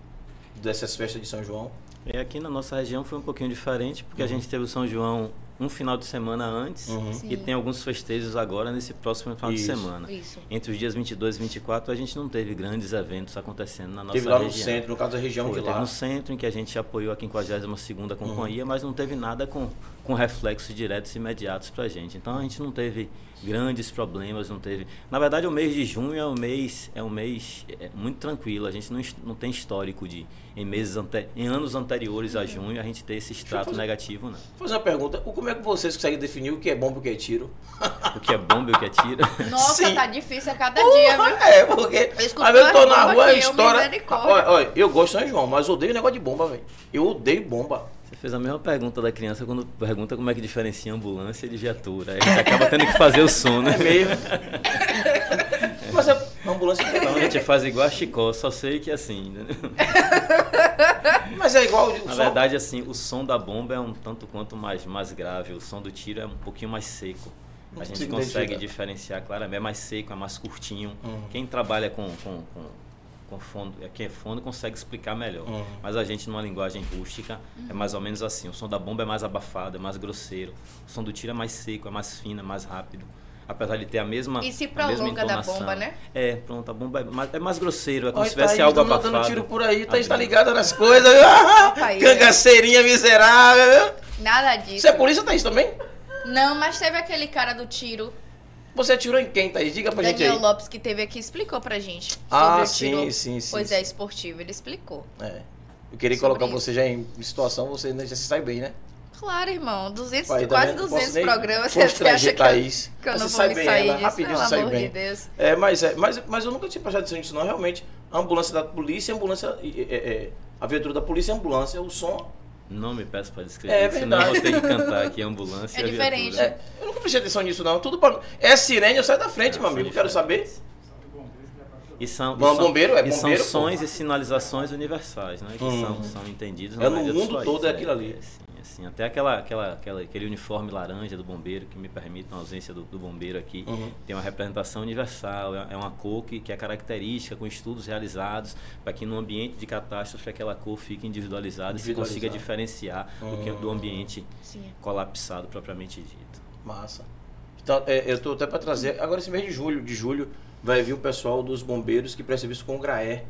dessas festas de São João? E aqui na nossa região foi um pouquinho diferente, porque a gente teve o São João um final de semana antes Uhum. E tem alguns festejos agora nesse próximo final Isso. de semana. Isso. Entre os dias 22 e 24 a gente não teve grandes eventos acontecendo na nossa Teve lá no região. centro, no caso da região Foi, de teve lá. no centro, em que a gente apoiou a 52ª Uhum. companhia, mas não teve nada com, com reflexos diretos e imediatos pra gente. Então a gente não teve grandes problemas, não teve... Na verdade, o mês de junho é um mês, é um mês é, muito tranquilo. A gente não, não tem histórico de, em meses ante, em anos anteriores a junho, a gente ter esse extrato fazer- negativo, não. Vou fazer uma pergunta. O- Como é que vocês conseguem definir o que é bomba e o que é tiro? O que é bomba e o que é tiro. Nossa, Sim. tá difícil a cada dia, viu? É, porque Eu às vezes eu tô na rua, estoura. misericórdia. Olha, olha, eu gosto de São João, mas eu odeio negócio de bomba, velho. Eu odeio bomba. Você fez a mesma pergunta da criança quando pergunta como é que diferencia ambulância de viatura. Aí a gente acaba tendo que fazer o som, né? É mesmo. mas é uma ambulância Então a gente faz igual a Chicó, só sei que assim. né? Mas é igual o Na som. verdade, assim, o som da bomba é um tanto quanto mais, mais grave, o som do tiro é um pouquinho mais seco. Não A gente consegue identificar. diferenciar claramente, é mais seco, é mais curtinho. Uhum. Quem trabalha com, com, com, com fono, é, quem é fono consegue explicar melhor. Uhum. Mas a gente, numa linguagem rústica, Uhum. é mais ou menos assim. O som da bomba é mais abafado, é mais grosseiro. O som do tiro é mais seco, é mais fino, é mais rápido. Apesar de ter a mesma. E se a mesma prolonga da bomba, né? É, pronto, a bomba é mais, é mais grosseiro, é como Olha, se tivesse Thaís, algo tá dando abafado. tiro por aí, tá abrindo. ligada nas coisas. Cangaceirinha miserável. Nada disso. Você é polícia, Thaís, também? Não, mas teve aquele cara do tiro, Você atirou em quem, Thaís? Diga pra gente Daniel aí. Lopes, que teve aqui, explicou pra gente. Sobre Ah, sim, sim, sim. Pois é, esportivo, ele explicou. É. Eu queria Sobre colocar isso. você já em situação, você já se sai bem, né? Claro, irmão. 200, Pai, tá quase vendo? Não 200 posso nem programas. Você acha que Thaís. que eu Você não vou sai me bem, sair ela, disso? rapidinho Pelo você sai amor bem. de Deus. É, mas, é, mas, mas eu nunca tinha prestado atenção nisso, não. Realmente, a ambulância da polícia, a ambulância. É, é, é, a viatura da polícia é ambulância, o som. Não me peço para descrever, É senão eu vou ter que cantar aqui a ambulância É e diferente. É, eu nunca prestei atenção nisso, não. Tudo pra... É sirene, eu saio da frente, meu São amigo. Quero saber. E são, Bom, e são- bombeiro é e são bombeiro, pô. sons e sinalizações universais, né? Que Uhum. são, são entendidos É, na no mundo todo é aquilo ali. É, sim. Até aquela, aquela, aquela, aquele uniforme laranja do bombeiro que me permite, na ausência do, do bombeiro aqui, Uhum. tem uma representação universal. É, é uma cor que, que é característica, com estudos realizados, para que no ambiente de catástrofe aquela cor fique individualizada e se consiga diferenciar do, que, do ambiente Sim. colapsado propriamente dito. Massa. Então, é, eu tô até para trazer. Agora, esse mês de julho, de julho, vai vir o pessoal dos bombeiros que presta serviço com o GRAE.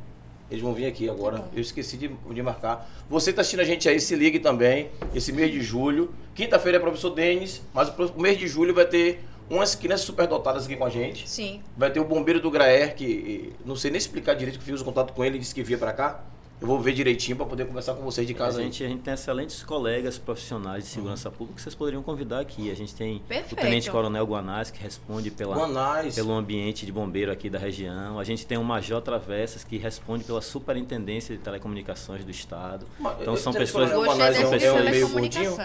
Eles vão vir aqui agora. Eu esqueci de, de marcar. Você que tá assistindo a gente aí, se ligue também. Esse mês de julho. Quinta-feira é professor Denis, mas o mês de julho vai ter umas crianças superdotadas aqui com a gente. Sim. Vai ter o bombeiro do Graer, que não sei nem explicar direito, que fiz o contato com ele, disse que via pra cá. Eu vou ver direitinho pra poder conversar com vocês de casa a aí. gente, a gente tem excelentes colegas profissionais de segurança pública que vocês poderiam convidar aqui. A gente tem Perfeito. o Tenente Coronel Guanás, que responde pela, Guanais. pelo ambiente de bombeiro aqui da região. A gente tem o Major Travessas, que responde pela Superintendência de Telecomunicações do Estado. Ma- Então eu- são pessoas- Guanais é um- é um meio gordinho.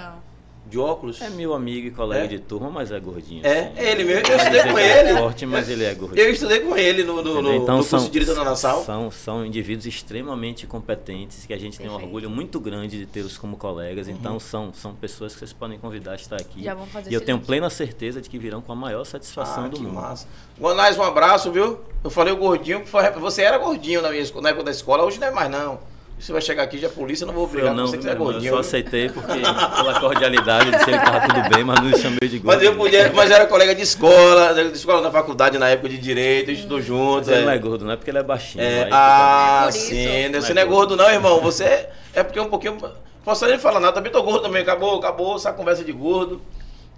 De óculos. É meu amigo e colega É? de turma, mas é gordinho. É, sim. é ele mesmo. Eu estudei com ele é ele. forte, mas ele é gordinho. Eu estudei com ele no, no, no? Então no são, curso de Direito da Nassau. são, são indivíduos extremamente competentes que a gente tem um Perfeito. orgulho muito grande de tê-los como colegas. Uhum. Então são, são pessoas que vocês podem convidar a estar aqui. Já vão fazer e eu tenho link. plena certeza de que virão com a maior satisfação Ah, do que mundo. massa. Guanais, um abraço, viu? Eu falei o gordinho, você era gordinho na, minha, na época da escola, hoje não é mais não. Você vai chegar aqui já é polícia, eu não vou obrigar Eu não, você que você é gordinho. eu só aceitei porque pela cordialidade eu disse que ele estava tudo bem, mas não me chamei de gordo. Mas eu podia, mas era colega de escola, de escola na faculdade na época de direito, a gente estudou juntos. Mas ele é. não é gordo, não é porque ele é baixinho. É, ah, É sim. Não Você é não é gordo. gordo, não, irmão. Você é, é porque é um pouquinho. Posso nem falar nada, também tô gordo também. Acabou, acabou essa conversa de gordo.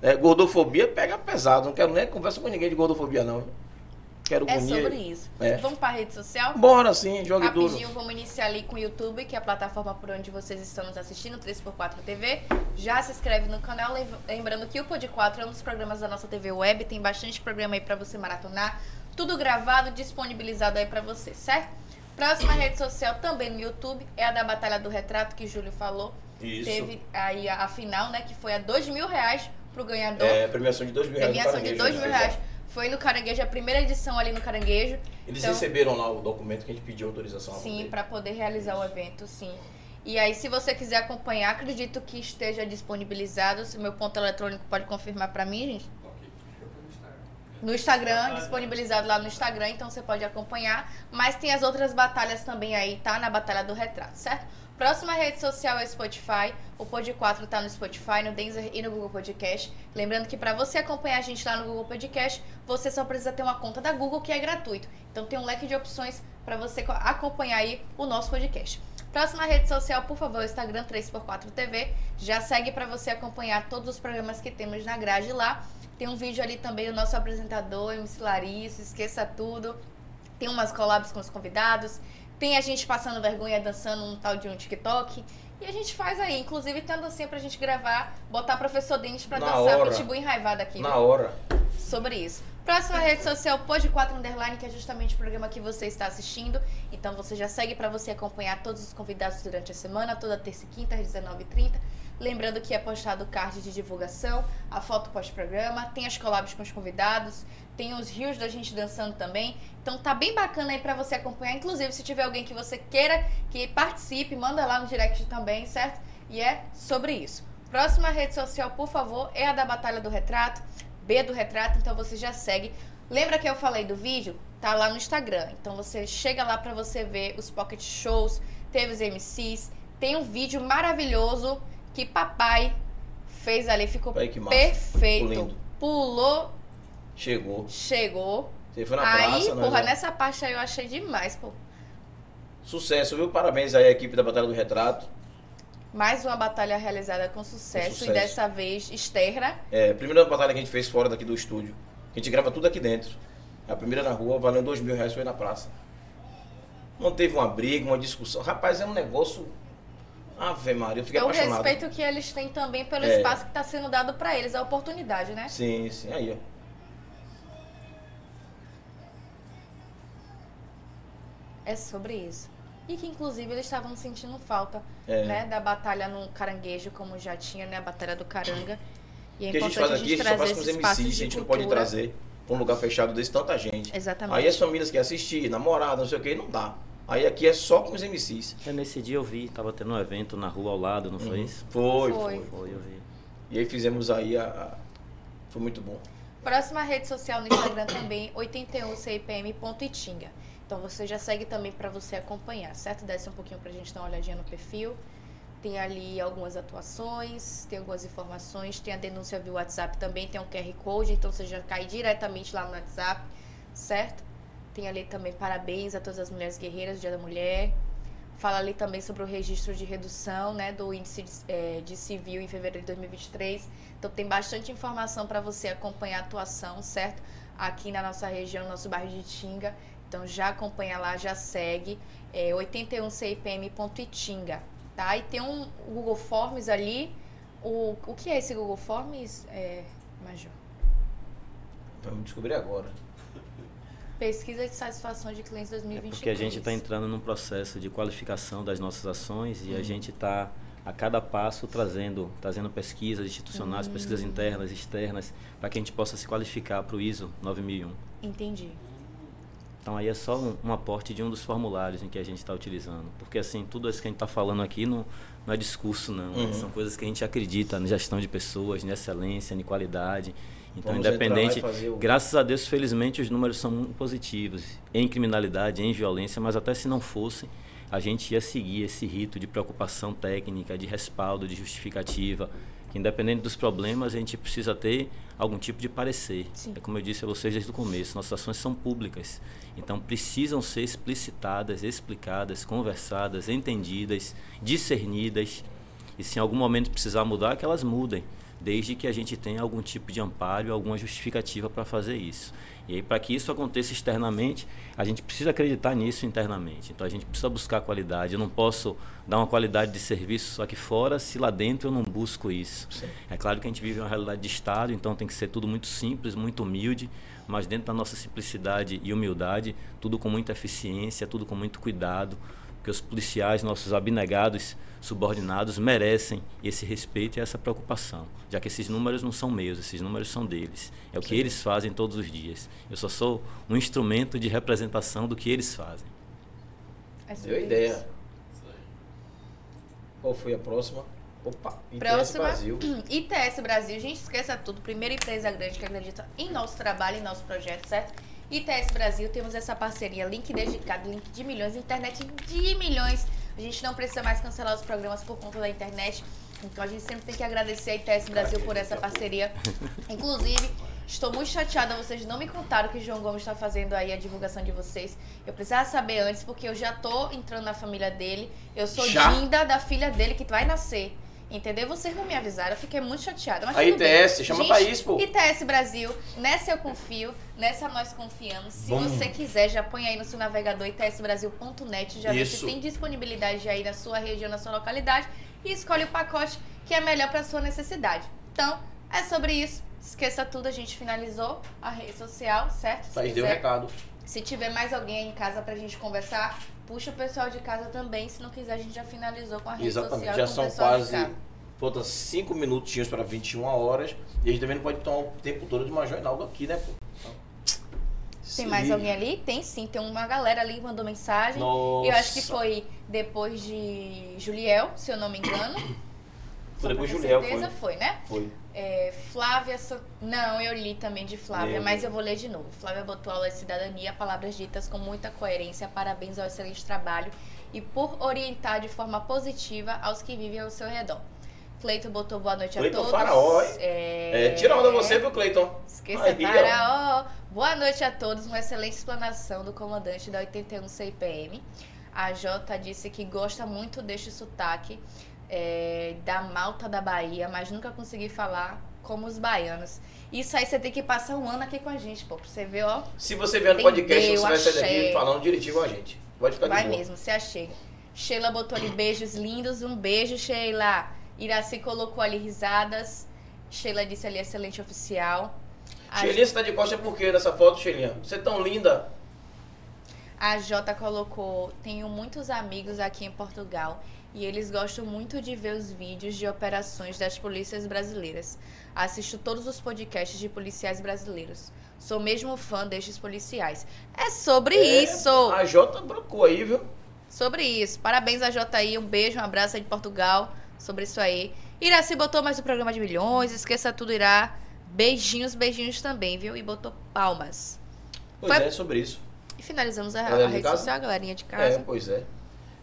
É, gordofobia pega pesado. Não quero nem conversa com ninguém de gordofobia, não. Quero É unir- sobre isso. É. Vamos para a rede social? Bora sim, jogue Rapidinho, duro. vamos iniciar ali com o YouTube, que é a plataforma por onde vocês estão nos assistindo, 3x4 TV. Já se inscreve no canal, lem- lembrando que o Pod 4 é um dos programas da nossa TV Web, tem bastante programa aí pra você maratonar, tudo gravado, disponibilizado aí pra você, certo? Próxima rede social também no YouTube é a da Batalha do Retrato, que o Júlio falou. Isso. Teve aí a, a final, né, que foi a dois mil reais pro ganhador. É, premiação de dois mil reais. Premiação de dois mil né? reais. Foi no Caranguejo, a primeira edição ali no Caranguejo. Eles Então- receberam lá o documento que a gente pediu autorização. Sim, para poder realizar o evento, sim. E aí, se você quiser acompanhar, acredito que esteja disponibilizado. Se o meu ponto eletrônico pode confirmar para mim, gente. No Instagram, disponibilizado lá no Instagram, então você pode acompanhar. Mas tem as outras batalhas também aí, tá? Na Batalha do Retrato, certo? Próxima rede social é o Spotify. O Pod 4 tá no Spotify, no Denzer e no Google Podcast. Lembrando que para você acompanhar a gente lá no Google Podcast, você só precisa ter uma conta da Google que é gratuito. Então tem um leque de opções para você co- acompanhar aí o nosso podcast. Próxima rede social, por favor, o Instagram 3x4 TV. Já segue para você acompanhar todos os programas que temos na grade lá. Tem um vídeo ali também do nosso apresentador, MC Larissa, esqueça tudo. Tem umas collabs com os convidados. Tem a gente passando vergonha dançando um tal de um TikTok. E a gente faz aí, inclusive tem a dancinha pra gente gravar, botar professor Dentes pra Na dançar hora. Pitbull enraivado aqui. Na viu? hora. sobre isso. Próxima rede social, Pod4 Underline, que é justamente o programa que você está assistindo. Então você já segue para você acompanhar todos os convidados durante a semana, toda terça e quinta, às 19h30. Lembrando que é postado o card de divulgação, a foto pós-programa, tem as collabs com os convidados, tem os rios da gente dançando também. Então tá bem bacana aí para você acompanhar. Inclusive, se tiver alguém que você queira que participe, manda lá no direct também, certo? E é sobre isso. Próxima rede social, por favor, é a da Batalha do Retrato. B do retrato, então você já segue. Lembra que eu falei do vídeo? tá lá no Instagram. Então você chega lá para você ver os pocket shows, teve os MCs, tem um vídeo maravilhoso que papai fez ali, ficou massa. perfeito. Lindo. Pulou, Chegou. chegou. Você foi na aí, praça, né? porra, nessa parte aí eu achei demais, pô. Sucesso, viu? Parabéns aí à equipe da Batalha do Retrato. Mais uma batalha realizada com sucesso, sucesso. e dessa vez externa. É, a primeira batalha que a gente fez fora daqui do estúdio. A gente grava tudo aqui dentro. A primeira na rua, valendo dois mil reais, foi na praça. Não teve uma briga, uma discussão. Rapaz, é um negócio. Ave Maria, eu fiquei É o apaixonado. respeito que eles têm também pelo É. espaço que está sendo dado para eles, a oportunidade, né? Sim, sim. Aí, ó. É sobre isso. E que inclusive eles estavam sentindo falta, É. né, da batalha no caranguejo, como já tinha, né, a batalha do caranga. E é O que a gente faz aqui, a gente só faz com os MCs, a gente não pode trazer pra um lugar fechado desse tanta gente. Exatamente. Aí as famílias querem assistir, namorada, não sei o que, não dá. Aí aqui é só com os MCs. É, nesse dia eu vi, tava tendo um evento na rua ao lado, não foi Uhum. isso? Foi, Foi. foi, Foi, eu vi. E aí fizemos aí a. a- Foi muito bom. Próxima rede social no Instagram também, 81cipm.itinga. Então você já segue também para você acompanhar, certo? Desce um pouquinho pra gente dar uma olhadinha no perfil. Tem ali algumas atuações, tem algumas informações, tem a denúncia via WhatsApp também, tem um QR Code, então você já cai diretamente lá no WhatsApp, certo? Tem ali também parabéns a todas as mulheres guerreiras, Dia da Mulher. Fala ali também sobre o registro de redução né, do índice de, eh, de civil em fevereiro de 2023. Então tem bastante informação para você acompanhar a atuação, certo? Aqui na nossa região, no nosso bairro de Tinga. Então já acompanha lá, já segue. É 81cipm.itinga, tá? E tem um Google Forms ali. O, o que é esse Google Forms, é, Major? Vamos descobrir agora. Pesquisa de satisfação de clientes É 2023. porque a gente está entrando num processo de qualificação das nossas ações Uhum. e a gente está a cada passo trazendo, trazendo pesquisas Uhum. institucionais, pesquisas internas, externas, para que a gente possa se qualificar para o ISO 9001. Entendi. Então aí é só um, um aporte de um dos formulários em que a gente está utilizando. Porque assim, tudo isso que a gente está falando aqui não, não é discurso não. Uhum. São coisas que a gente acredita na gestão de pessoas, em excelência, em qualidade. Então, Vamos independente, o- graças a Deus, felizmente os números são muito positivos em criminalidade, em violência, mas até se não fossem, a gente ia seguir esse rito de preocupação técnica, de respaldo, de justificativa, que independente dos problemas, a gente precisa ter algum tipo de parecer. Sim. É como eu disse a vocês desde o começo, nossas ações são públicas, então precisam ser explicitadas, explicadas, conversadas, entendidas, discernidas, e se em algum momento precisar mudar, que elas mudem, desde que a gente tenha algum tipo de amparo, alguma justificativa para fazer isso. E aí, para que isso aconteça externamente, a gente precisa acreditar nisso internamente. Então, a gente precisa buscar qualidade. Eu não posso dar uma qualidade de serviço aqui fora se lá dentro eu não busco isso. Sim. É claro que a gente vive uma realidade de Estado, então tem que ser tudo muito simples, muito humilde, mas dentro da nossa simplicidade e humildade, tudo com muita eficiência, tudo com muito cuidado, porque os policiais, nossos abnegados, subordinados, merecem esse respeito e essa preocupação, já que esses números não são meus, esses números são deles. É o que eles fazem todos os dias. Eu só sou um instrumento de representação do que eles fazem. É Deu ideia. Qual foi a próxima? Opa, ITS Próxima. Brasil. ITS Brasil, gente, esqueça tudo. Primeira empresa grande que acredita em nosso trabalho, em nosso projeto, certo? ITS Brasil, temos essa parceria, link dedicado, link de milhões, internet de milhões. A gente não precisa mais cancelar os programas por conta da internet. Então a gente sempre tem que agradecer a ITS Brasil por essa parceria. Inclusive, estou muito chateada, vocês não me contaram que o João Gomes está fazendo aí a divulgação de vocês. Eu precisava saber antes, porque eu já tô entrando na família dele. Eu sou Já? Dinda da filha dele que vai nascer. Entendeu? Vocês não me avisaram, eu fiquei muito chateada. Mas A. ITS, chama Gente, Thaís, pô. ITS Brasil, nessa eu confio, nessa nós confiamos. Se Vamos. você quiser, já põe aí no seu navegador itsbrasil.net, já vê se tem disponibilidade aí na sua região, na sua localidade e escolhe o pacote que é melhor para sua necessidade. Então, é sobre isso. Esqueça tudo, a gente finalizou a rede social, certo? Thaís deu quiser- recado. Se tiver mais alguém aí em casa pra gente conversar, puxa o pessoal de casa também. Se não quiser, a gente já finalizou com a rede Exatamente. social. Já com são de quase. casa. Faltam 5 minutinhos para 21 horas. E a gente também não pode tomar o tempo todo de Major Hinaldo aqui, né, pô? Então, Tem mais alguém ali? Tem sim, tem uma galera ali que mandou mensagem. Nossa. Eu acho que foi depois de Juliel, se eu não me engano. Foi depois Com Juliel, certeza foi. foi, né? Foi. É, Flávia. Sa- Não, eu li também de Flávia, mas eu vou ler de novo. Flávia botou aula de cidadania, palavras ditas com muita coerência. Parabéns ao excelente trabalho e por orientar de forma positiva aos que vivem ao seu redor. Cleiton botou boa noite Cleiton a todos. Faraó, hein? É... É, tira onda você, viu, Cleiton? Esqueça ó. Faraó. Boa noite a todos. Uma excelente explanação do comandante da 81 CIPM. A Jota disse que gosta muito deste sotaque é, da malta da Bahia, mas nunca consegui falar como os baianos. Isso aí você tem que passar um ano aqui com a gente, pô, pra você ver, ó. Se você vier no podcast, você vai sair daqui achei. falando direitinho com a gente. Pode ficar Vai mesmo, se achega. Sheila botou ali beijos lindos. Um beijo, Sheila. Iraci colocou ali risadas. Sheila disse ali excelente oficial. A Sheilinha, você tá de costa por quê nessa foto, Sheilinha? Você é tão linda. A Jota colocou: Tenho muitos amigos aqui em Portugal e eles gostam muito de ver os vídeos de operações das polícias brasileiras. Assisto todos os podcasts de policiais brasileiros. Sou mesmo fã destes policiais. É sobre É, isso! A Jota brocou aí, viu? Sobre isso. Parabéns a Jota aí. Um beijo, um abraço aí de Portugal. Sobre isso aí. Iraci botou mais um programa de milhões. Esqueça tudo, Irá. Beijinhos, beijinhos também, viu? E botou palmas. Pois Foi- é, sobre isso. E finalizamos a, a de rede social, galerinha de É, casa. pois é.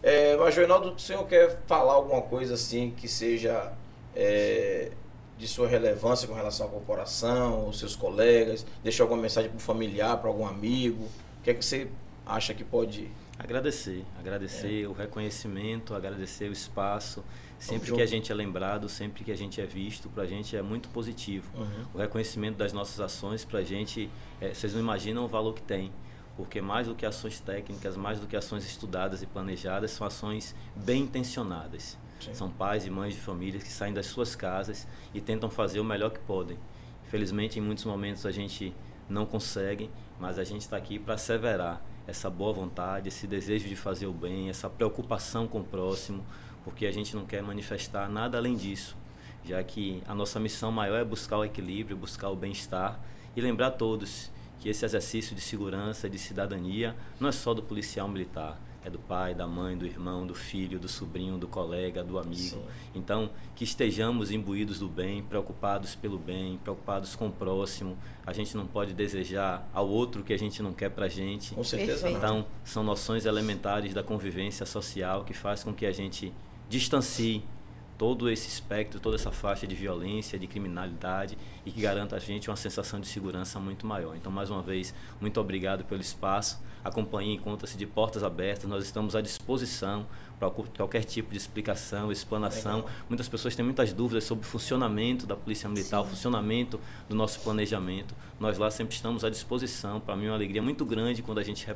É mas, Reinaldo, o senhor quer falar alguma coisa assim que seja é, de sua relevância com relação à corporação, os seus colegas? Deixar alguma mensagem para um familiar, para algum amigo? O que é que você acha que pode. Agradecer, agradecer o reconhecimento, agradecer o espaço. Sempre que a gente é lembrado, sempre que a gente é visto, para a gente é muito positivo. O reconhecimento das nossas ações, para a gente, é, vocês não imaginam o valor que tem. Porque mais do que ações técnicas, mais do que ações estudadas e planejadas, são ações bem intencionadas. Sim. São pais e mães de famílias que saem das suas casas e tentam fazer o melhor que podem. Infelizmente, em muitos momentos a gente não consegue, mas a gente está aqui para asseverar essa boa vontade, esse desejo de fazer o bem, essa preocupação com o próximo, porque a gente não quer manifestar nada além disso, já que a nossa missão maior é buscar o equilíbrio, buscar o bem-estar e lembrar todos que esse exercício de segurança, de cidadania, não é só do policial militar, é do pai, da mãe, do irmão, do filho, do sobrinho, do colega, do amigo. Sim. Então, que estejamos imbuídos do bem, preocupados pelo bem, preocupados com o próximo. A gente não pode desejar ao outro o que a gente não quer pra gente. Com certeza não. Então, são noções elementares da convivência social que faz com que a gente distancie todo esse espectro, toda essa faixa de violência, de criminalidade e que garanta a gente uma sensação de segurança muito maior. Então, mais uma vez, muito obrigado pelo espaço. A companhia encontra-se de portas abertas, nós estamos à disposição para qual- qualquer tipo de explicação, explanação. Legal. Muitas pessoas têm muitas dúvidas sobre o funcionamento da Polícia Militar, o Sim. funcionamento do nosso planejamento. Nós lá sempre estamos à disposição. Para mim é uma alegria muito grande quando a gente,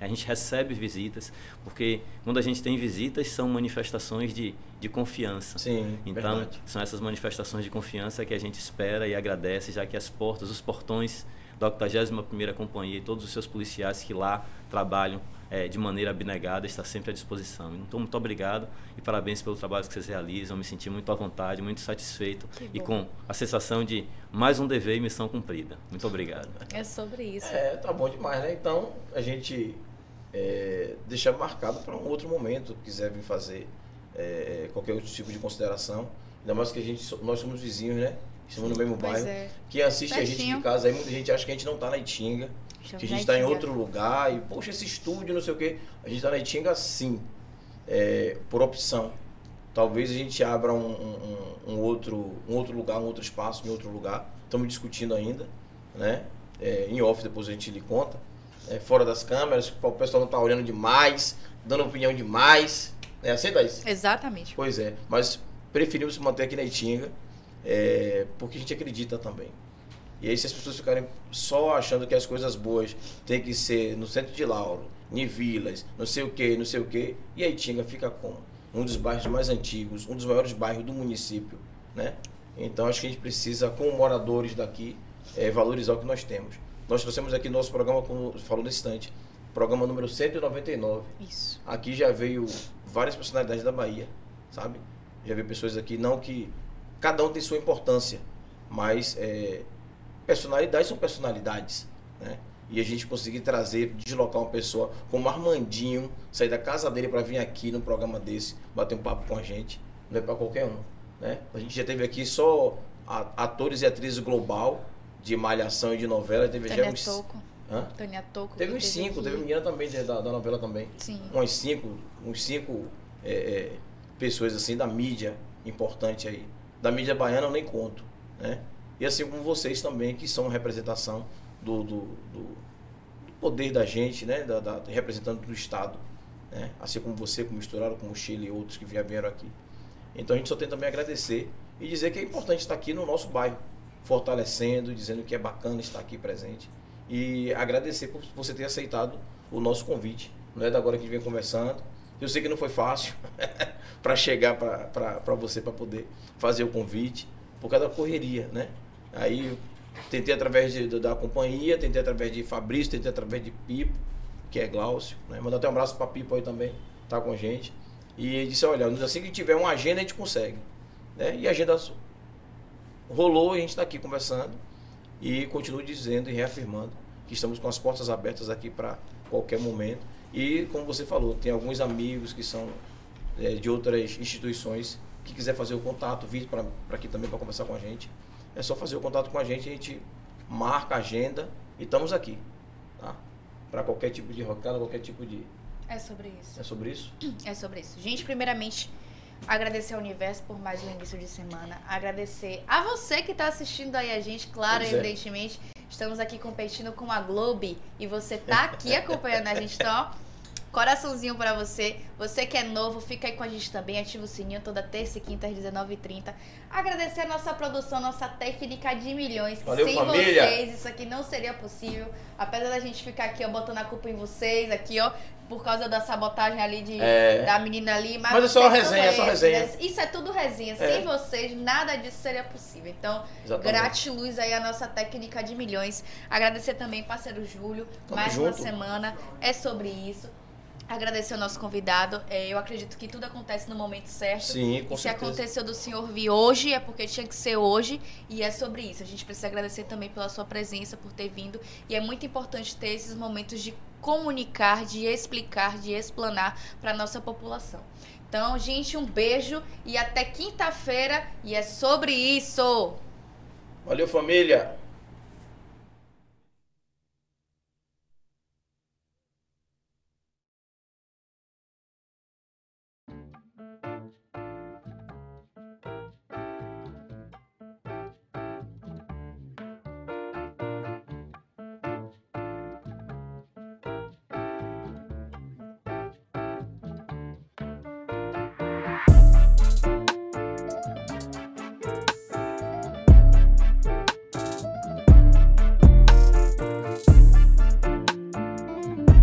a gente recebe visitas, porque quando a gente tem visitas são manifestações de, de confiança. Sim, Então, verdade. são essas manifestações de confiança que a gente espera e agradece, já que as portas, os portões da 81ª Companhia e todos os seus policiais que lá trabalham eh, de maneira abnegada está sempre à disposição. Então, muito obrigado e parabéns pelo trabalho que vocês realizam. Me senti muito à vontade, muito satisfeito e com a sensação de mais um dever e missão cumprida. Muito obrigado. É sobre isso. É, tá bom demais, né? Então a gente é, deixa marcado para um outro momento, quiser vir fazer é, qualquer outro tipo de consideração. Ainda mais que a gente, nós somos vizinhos, né? Estamos no mesmo bairro. é. Quem assiste a gente Pertinho. de casa aí, muita gente acha que a gente não tá na Itinga, Estamos que a gente está em outro lugar e, poxa, esse estúdio, não sei o quê. A gente tá na Itinga sim, é, por opção. Talvez a gente abra um, um- um- outro, um outro lugar, um outro espaço em outro lugar. Estamos discutindo ainda, né? É, em off depois a gente lhe conta. É, fora das câmeras, o pessoal não tá olhando demais, dando opinião demais. É assim, Thaís? Exatamente. Pois é, mas preferimos manter aqui na Itinga, é, porque a gente acredita também. E aí se as pessoas ficarem só achando que as coisas boas tem que ser no centro de Lauro, em vilas, não sei o que, não sei o que, e a Itinga fica como? Um dos bairros mais antigos, um dos maiores bairros do município, né? Então acho que a gente precisa, como moradores daqui, é, valorizar o que nós temos. Nós trouxemos aqui nosso programa, como falou nesse instante, programa número 199. Isso. Aqui já veio várias personalidades da Bahia, sabe? Já veio pessoas aqui, não que cada um tem sua importância, mas é, personalidades são personalidades, né? E a gente conseguir trazer, deslocar uma pessoa como Armandinho, sair da casa dele para vir aqui num programa desse, bater um papo com a gente, não é para qualquer um. Né? A gente já teve aqui só atores e atrizes global de malhação e de novela. Teve já Tânia uns, Toco. Hã? Tânia Toco. Teve uns cinco, aqui. teve menina também de- da, da novela também. Sim. Uns cinco, uns cinco é, é, pessoas assim da mídia importante aí. Da mídia baiana eu nem conto. Né? E assim como vocês também, que são representação do, do, do- poder da gente, né? Da, da, representando do Estado. Né? Assim como você, como como o Chile e outros que vieram aqui. Então a gente só tem também agradecer e dizer que é importante estar aqui no nosso bairro, fortalecendo, dizendo que é bacana estar aqui presente. E agradecer por você ter aceitado o nosso convite. Não é da agora que a gente vem conversando. Eu sei que não foi fácil para chegar para você, para poder fazer o convite, por causa da correria, né? Aí tentei através de- da companhia, tentei através de Fabrício, tentei através de Pipo, que é Glaucio. Né? Mandar até um abraço para Pipo aí também, tá com a gente. E ele disse, olha, assim que tiver uma agenda, a gente consegue. Né? E a agenda rolou a gente está aqui conversando. E continuo dizendo e reafirmando que estamos com as portas abertas aqui para qualquer momento. E como você falou, tem alguns amigos que são eh, de outras instituições que quiser fazer o contato, vir para aqui também para conversar com a gente. É só fazer o contato com a gente, a gente marca a agenda e estamos aqui. Tá? Para qualquer tipo de rocada, qualquer tipo de. É sobre isso. É sobre isso? É sobre isso. Gente, primeiramente, agradecer ao universo por mais um início de semana. Agradecer a você que está assistindo aí a gente, claro, Pois é. evidentemente. Estamos aqui competindo com a Globo e você tá aqui acompanhando a gente. Então, ó, coraçãozinho pra você. Você que é novo, fica aí com a gente também. Ativa o sininho toda terça e quinta às 19h30. Agradecer a nossa produção, nossa técnica de milhões. Valeu, sem família. vocês isso aqui não seria possível. Apesar da gente ficar aqui, ó, botando a culpa em vocês, aqui, ó, por causa da sabotagem ali de, É. da menina ali. Mas, Mas é só resenha, é só resenha. né? Isso é tudo resenha. É. Sem vocês, nada disso seria possível. Então, Exatamente. gratiluz aí a nossa técnica de milhões. Agradecer também, parceiro Júlio, Tamo mais uma junto. semana. É sobre isso. Agradecer ao nosso convidado. É, eu acredito que tudo acontece no momento certo. Sim, com e se certeza. aconteceu do senhor vir hoje, é porque tinha que ser hoje. E é sobre isso. A gente precisa agradecer também pela sua presença, por ter vindo. E é muito importante ter esses momentos de comunicar, de explicar, de explanar para nossa população. Então, gente, um beijo e até quinta-feira. E é sobre isso. Valeu, família!